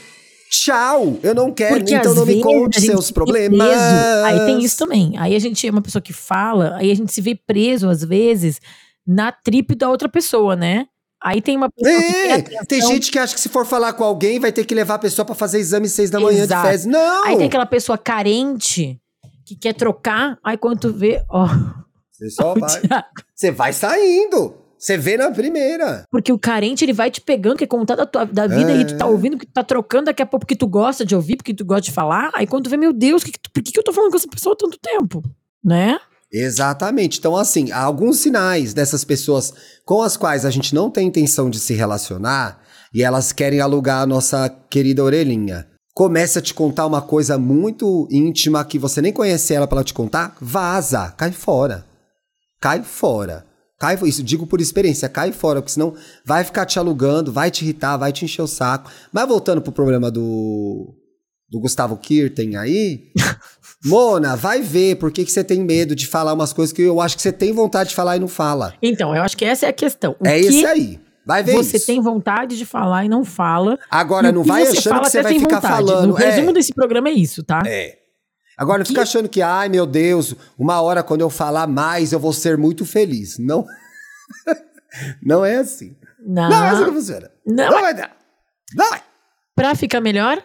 Tchau! Eu não quero, Porque então não me conte seus problemas. Preso. Aí tem isso também. Aí a gente é uma pessoa que fala, aí a gente se vê preso, às vezes, na trip da outra pessoa, né? Aí tem uma pessoa é, que tem gente que acha que se for falar com alguém vai ter que levar a pessoa para fazer exame seis da manhã Exato. de fezes. Não! Aí tem aquela pessoa carente que quer trocar, aí quando tu vê, ó. Você só vai. Você vai saindo. Você vê na primeira. Porque o carente, ele vai te pegando, quer contar da tua da vida é. e tu tá ouvindo, que tu tá trocando daqui a pouco porque tu gosta de ouvir, porque tu gosta de falar. Aí quando tu vê, meu Deus, que por que, que eu tô falando com essa pessoa há tanto tempo? Né? Exatamente. Então, assim, há alguns sinais dessas pessoas com as quais a gente não tem intenção de se relacionar e elas querem alugar a nossa querida orelhinha. Comece a te contar uma coisa muito íntima que você nem conhece ela para ela te contar, vaza, cai fora. Cai fora. Cai, isso digo por experiência, cai fora, porque senão vai ficar te alugando, vai te irritar, vai te encher o saco. Mas voltando pro problema do, do Gustavo Kirten aí, (laughs) Mona, vai ver por que, que você tem medo de falar umas coisas que eu acho que você tem vontade de falar e não fala. Então, eu acho que essa é a questão. O é isso aí. Vai ver Você isso. tem vontade de falar e não fala. Agora, não vai achando que você vai ficar vontade. falando. O resumo é. desse programa é isso, tá? É. Agora, não fica achando que, ai meu Deus, uma hora quando eu falar mais eu vou ser muito feliz. Não. (laughs) não é assim. Não. Não é assim que funciona. Não, não vai dar. Não vai. Pra ficar melhor?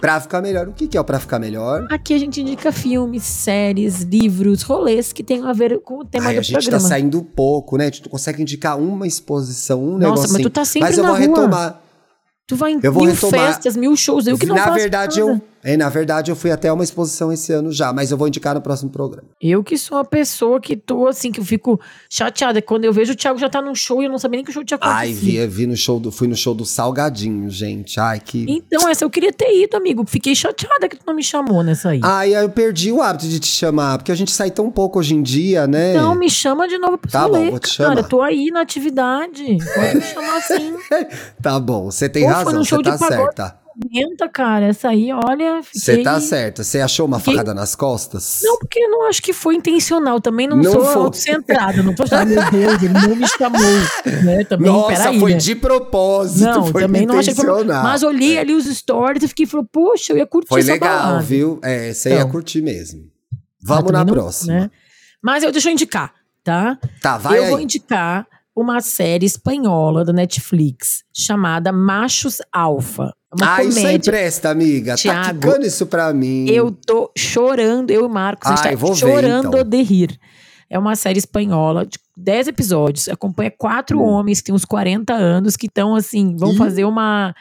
Pra ficar melhor. O que, que é o pra ficar melhor? Aqui a gente indica filmes, séries, livros, rolês que tenham a ver com o tema Ai, do programa. A gente tá saindo pouco, né? A gente consegue indicar uma exposição, um negócio. Nossa, mas tu tá sempre Mas eu vou rua. retomar. Tu vai em eu mil retomar. festas, mil shows, eu que não Na faço verdade, nada. eu é, na verdade, eu fui até uma exposição esse ano já, mas eu vou indicar no próximo programa. Eu que sou uma pessoa que tô assim, que eu fico chateada. Quando eu vejo o Thiago já tá num show e eu não sabia nem que o show tinha acontecido. Ai, vi, vi no show do, fui no show do Salgadinho, gente. Ai, que. Então, essa eu queria ter ido, amigo. Fiquei chateada que tu não me chamou nessa aí. Ai, eu perdi o hábito de te chamar, porque a gente sai tão pouco hoje em dia, né? Não, me chama de novo pra tá bom, vou te chamar. Cara, eu tô aí na atividade. Pode me chamar assim. (laughs) tá bom, você tem Pô, razão, você tá certa comenta, cara. Essa aí, olha. Você fiquei... tá certa. Você achou uma fiquei... facada nas costas? Não, porque eu não acho que foi intencional. Também não, não sou foi... autocentrada. Não tô achando, meu Deus, ele não me chamou. Né? Também, Nossa, peraí, foi né? de propósito. Não, foi também não achei que foi. Mas olhei é. ali os stories e fiquei falando, poxa, eu ia curtir Foi legal, balada. viu? É, você então, ia curtir mesmo. Vamos na não, próxima. Né? Mas eu deixa eu indicar, tá? Tá, vai. Eu aí. vou indicar uma série espanhola da Netflix chamada Machos Alfa. É uma ah, comédia. isso aí presta, amiga. Thiago, tá quicando isso pra mim. Eu tô chorando, eu e Marcos, a gente Ai, tá vou ver, chorando então. de rir. É uma série espanhola de 10 episódios. Acompanha quatro Hum. homens que têm uns 40 anos que estão assim, vão Ih. fazer uma.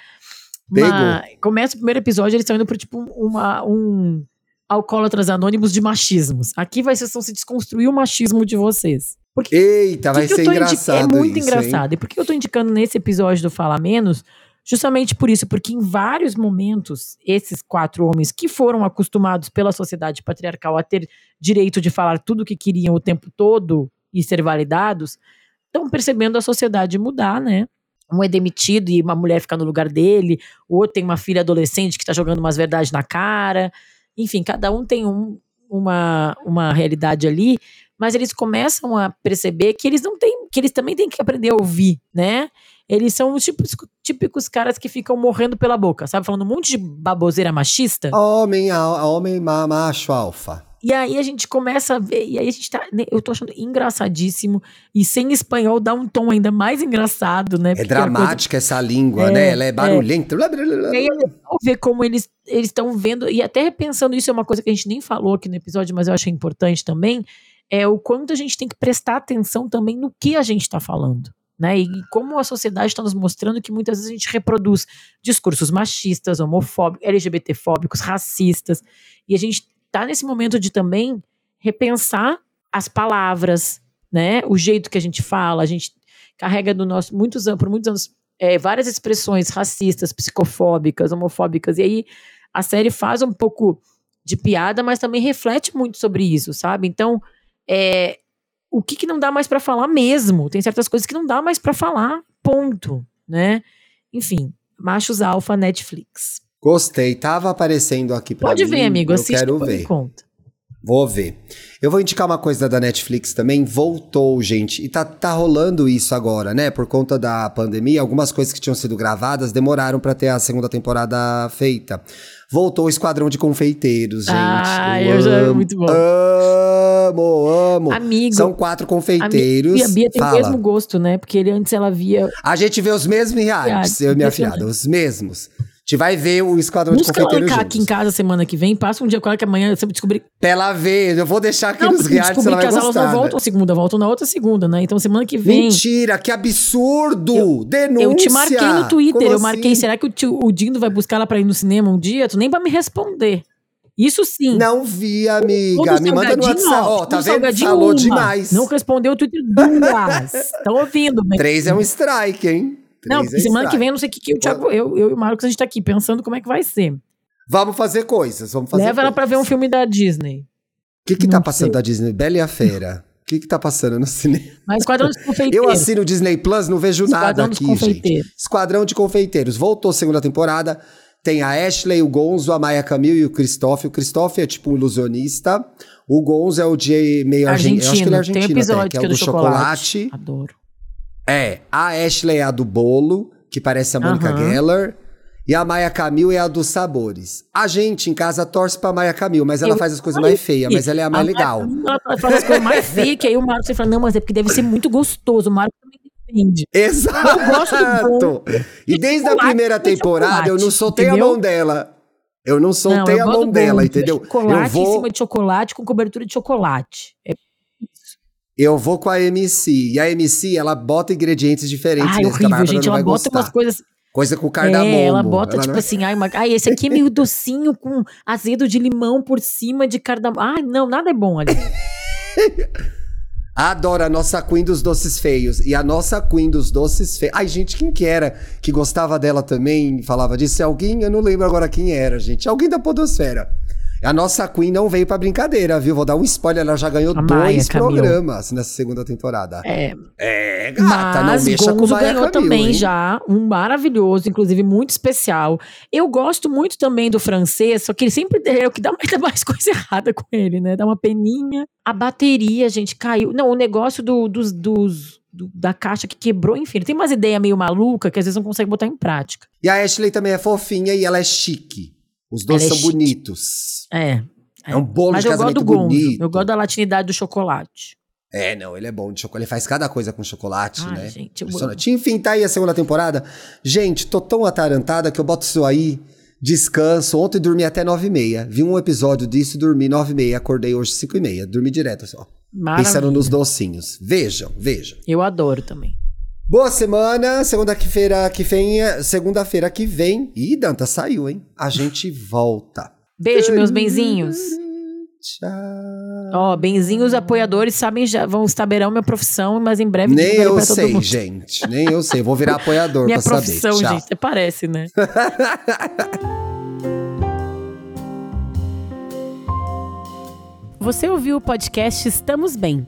uma começa o primeiro episódio, eles estão indo por tipo uma, um alcoólatras anônimos de machismos. Aqui vai ser se desconstruir o machismo de vocês. Porque Eita, vai ser engraçado É muito isso, engraçado. E por que eu tô indicando nesse episódio do Fala Menos? Justamente por isso, porque em vários momentos, esses quatro homens que foram acostumados pela sociedade patriarcal a ter direito de falar tudo o que queriam o tempo todo e ser validados, estão percebendo a sociedade mudar, né? Um é demitido e uma mulher fica no lugar dele, o outro tem uma filha adolescente que tá jogando umas verdades na cara. Enfim, cada um tem um- uma, uma realidade ali, mas eles começam a perceber que eles não têm, que eles também têm que aprender a ouvir, né? Eles são os típicos, típicos caras que ficam morrendo pela boca, sabe? Falando um monte de baboseira machista. Homem, a- homem ma- macho alfa. E aí a gente começa a ver, e aí a gente tá. né, Eu tô achando engraçadíssimo. E sem espanhol dá um tom ainda mais engraçado, né? É Porque a coisa- dramática essa língua, É, né? Ela é é. barulhenta. Blá. E aí é legal ver como eles estão vendo, e até repensando isso é uma coisa que a gente nem falou aqui no episódio, mas eu achei importante também, é o quanto a gente tem que prestar atenção também no que a gente está falando. Né? E como a sociedade está nos mostrando que muitas vezes a gente reproduz discursos machistas, homofóbicos, LGBTfóbicos, racistas. E a gente está nesse momento de também repensar as palavras, né? O jeito que a gente fala, a gente carrega do nosso muitos anos, por muitos anos é, várias expressões racistas, psicofóbicas, homofóbicas, e aí a série faz um pouco de piada, mas também reflete muito sobre isso, sabe? Então, é, o que, que não dá mais pra falar mesmo? Tem certas coisas que não dá mais pra falar, ponto, né? Enfim, Machos Alfa Netflix. Gostei, tava aparecendo aqui pra Pode mim. ver, amigo, Eu assiste quero ver. conta. Vou ver. Eu vou indicar uma coisa da Netflix também. Voltou, gente. E tá, tá rolando isso agora, né? Por conta da pandemia, algumas coisas que tinham sido gravadas demoraram pra ter a segunda temporada feita. Voltou o Esquadrão de Confeiteiros, gente. Ah, eu já- amo, muito bom. Amo, amo. Amigo, São quatro a, confeiteiros. Mi- e a Bia tem Fala. o mesmo gosto, né? Porque ele antes ela via. A gente vê os mesmos Realities, eu e minha filhada, os mesmos. A gente vai ver o Esquadrão de Busca ela Confeiteiros juntos. aqui em casa semana que vem, passa um dia com ela que amanhã você vai descobrir. Pra ela ver, eu vou deixar aqui Não, nos realities, descobrir ela que vai as aulas não né? voltam segunda, voltam na outra segunda, né? Então semana que vem. Mentira, que absurdo! Denúncia! Eu te marquei no Twitter, Como eu marquei. assim? Será que o, tio, o Dindo vai buscar ela pra ir no cinema um dia? Tu nem vai me responder. Isso sim. Não vi, amiga. Me manda no WhatsApp. ó, tá do vendo? Falou uma. demais. Não respondeu o Twitter duas. (laughs) Estão ouvindo, mas... Três é um strike, hein? Não, Três é semana que strike. vem eu não sei o que, que o Thiago, eu, eu e o Marcos, a gente tá aqui pensando como é que vai ser. Vamos fazer coisas, vamos fazer Leva ela coisas. pra ver um filme da Disney. O que que tá Não passando sei. da Disney? Bela e a Fera. O que que tá passando no cinema? Mas Esquadrão (laughs) Eu Confeiteiros. assino o Disney Plus, não vejo nada Esquadrão dos aqui, gente. Esquadrão de Confeiteiros. Voltou segunda temporada. Tem a Ashley, o Gonzo, a Maia Camille e o Christophe. O Christophe é tipo um ilusionista. O Gonzo é o de meio argentino. Eu acho que ele é Argentino. Tem episódio até, que é o do chocolate. Adoro. É, a Ashley é a do bolo, que parece a Mônica Aham. Geller. E a Maia Camil é a dos sabores. A gente em casa torce pra Maia Camil, mas ela Eu- faz as coisas mais feias, mas ela é a mais legal. Ela faz as coisas mais feias, que aí o Marcos fala, não, mas é porque deve ser muito gostoso. O Marcos defende. Exato! Eu gosto do E desde a primeira com temporada eu não soltei a entendeu? mão dela. Eu não soltei não, eu a mão dela, entendeu? Chocolate Eu em vou, cima de chocolate com cobertura de chocolate. É, eu vou com a MC. E a MC, ela bota ingredientes diferentes ai, nesse a horrível, Bárbara gente. Ela bota gostar. umas coisas. Coisa com cardamomo. É, ela bota, Ela tipo não é- assim, ai, uma- ai, esse aqui é meio (laughs) docinho com azedo de limão por cima de cardamomo. Ai, não, nada é bom ali. (laughs) Adoro a nossa Queen dos Doces Feios. E a nossa Queen dos Doces Feios. Ai, gente, quem que era que gostava dela também? Falava disso? É alguém? Eu não lembro agora quem era, gente. Alguém da Podosfera. A nossa Queen não veio pra brincadeira, viu? Vou dar um spoiler, ela já ganhou A Maia dois Camil. programas nessa segunda temporada. É, É, gata, Mas não mexa com Gonzo Maia ganhou Camil, também hein? já, um maravilhoso, inclusive muito especial. Eu gosto muito também do francês, só que ele sempre é o que dá mais, dá (laughs) mais coisa errada com ele, né? Dá uma peninha. A bateria, gente, caiu. Não, o negócio do, dos, dos- do- da caixa que quebrou, enfim, tem umas ideias meio malucas que às vezes não consegue botar em prática. E a Ashley também é fofinha e ela é chique. Os dois Ela é são chique. bonitos. É. É um bolo Mas de casamento bonito. Eu gosto da latinidade do chocolate. É, não, ele é bom de chocolate. Ele faz cada coisa com chocolate, Ai, né? gente, eu. Enfim, tá aí a segunda temporada. Gente, tô tão atarantada que eu boto isso aí, descanso. Ontem dormi até nove e meia. Vi um episódio disso, dormi nove e meia. Acordei hoje cinco e meia. Dormi direto, só. Maravilha. Pensando nos docinhos. Vejam, vejam. Eu adoro também. Boa semana, segunda-feira que vem, segunda-feira que vem. Ih, Danta, saiu, hein? A gente volta. Beijo, meus benzinhos. Tchau. Ó, benzinhos apoiadores sabem já, vão saberão minha profissão, mas em breve Nem eu sei, gente. Nem eu sei. Vou virar apoiador Minha pra profissão, saber. Tchau. gente, parece, né? (laughs) Você ouviu o podcast Estamos Bem.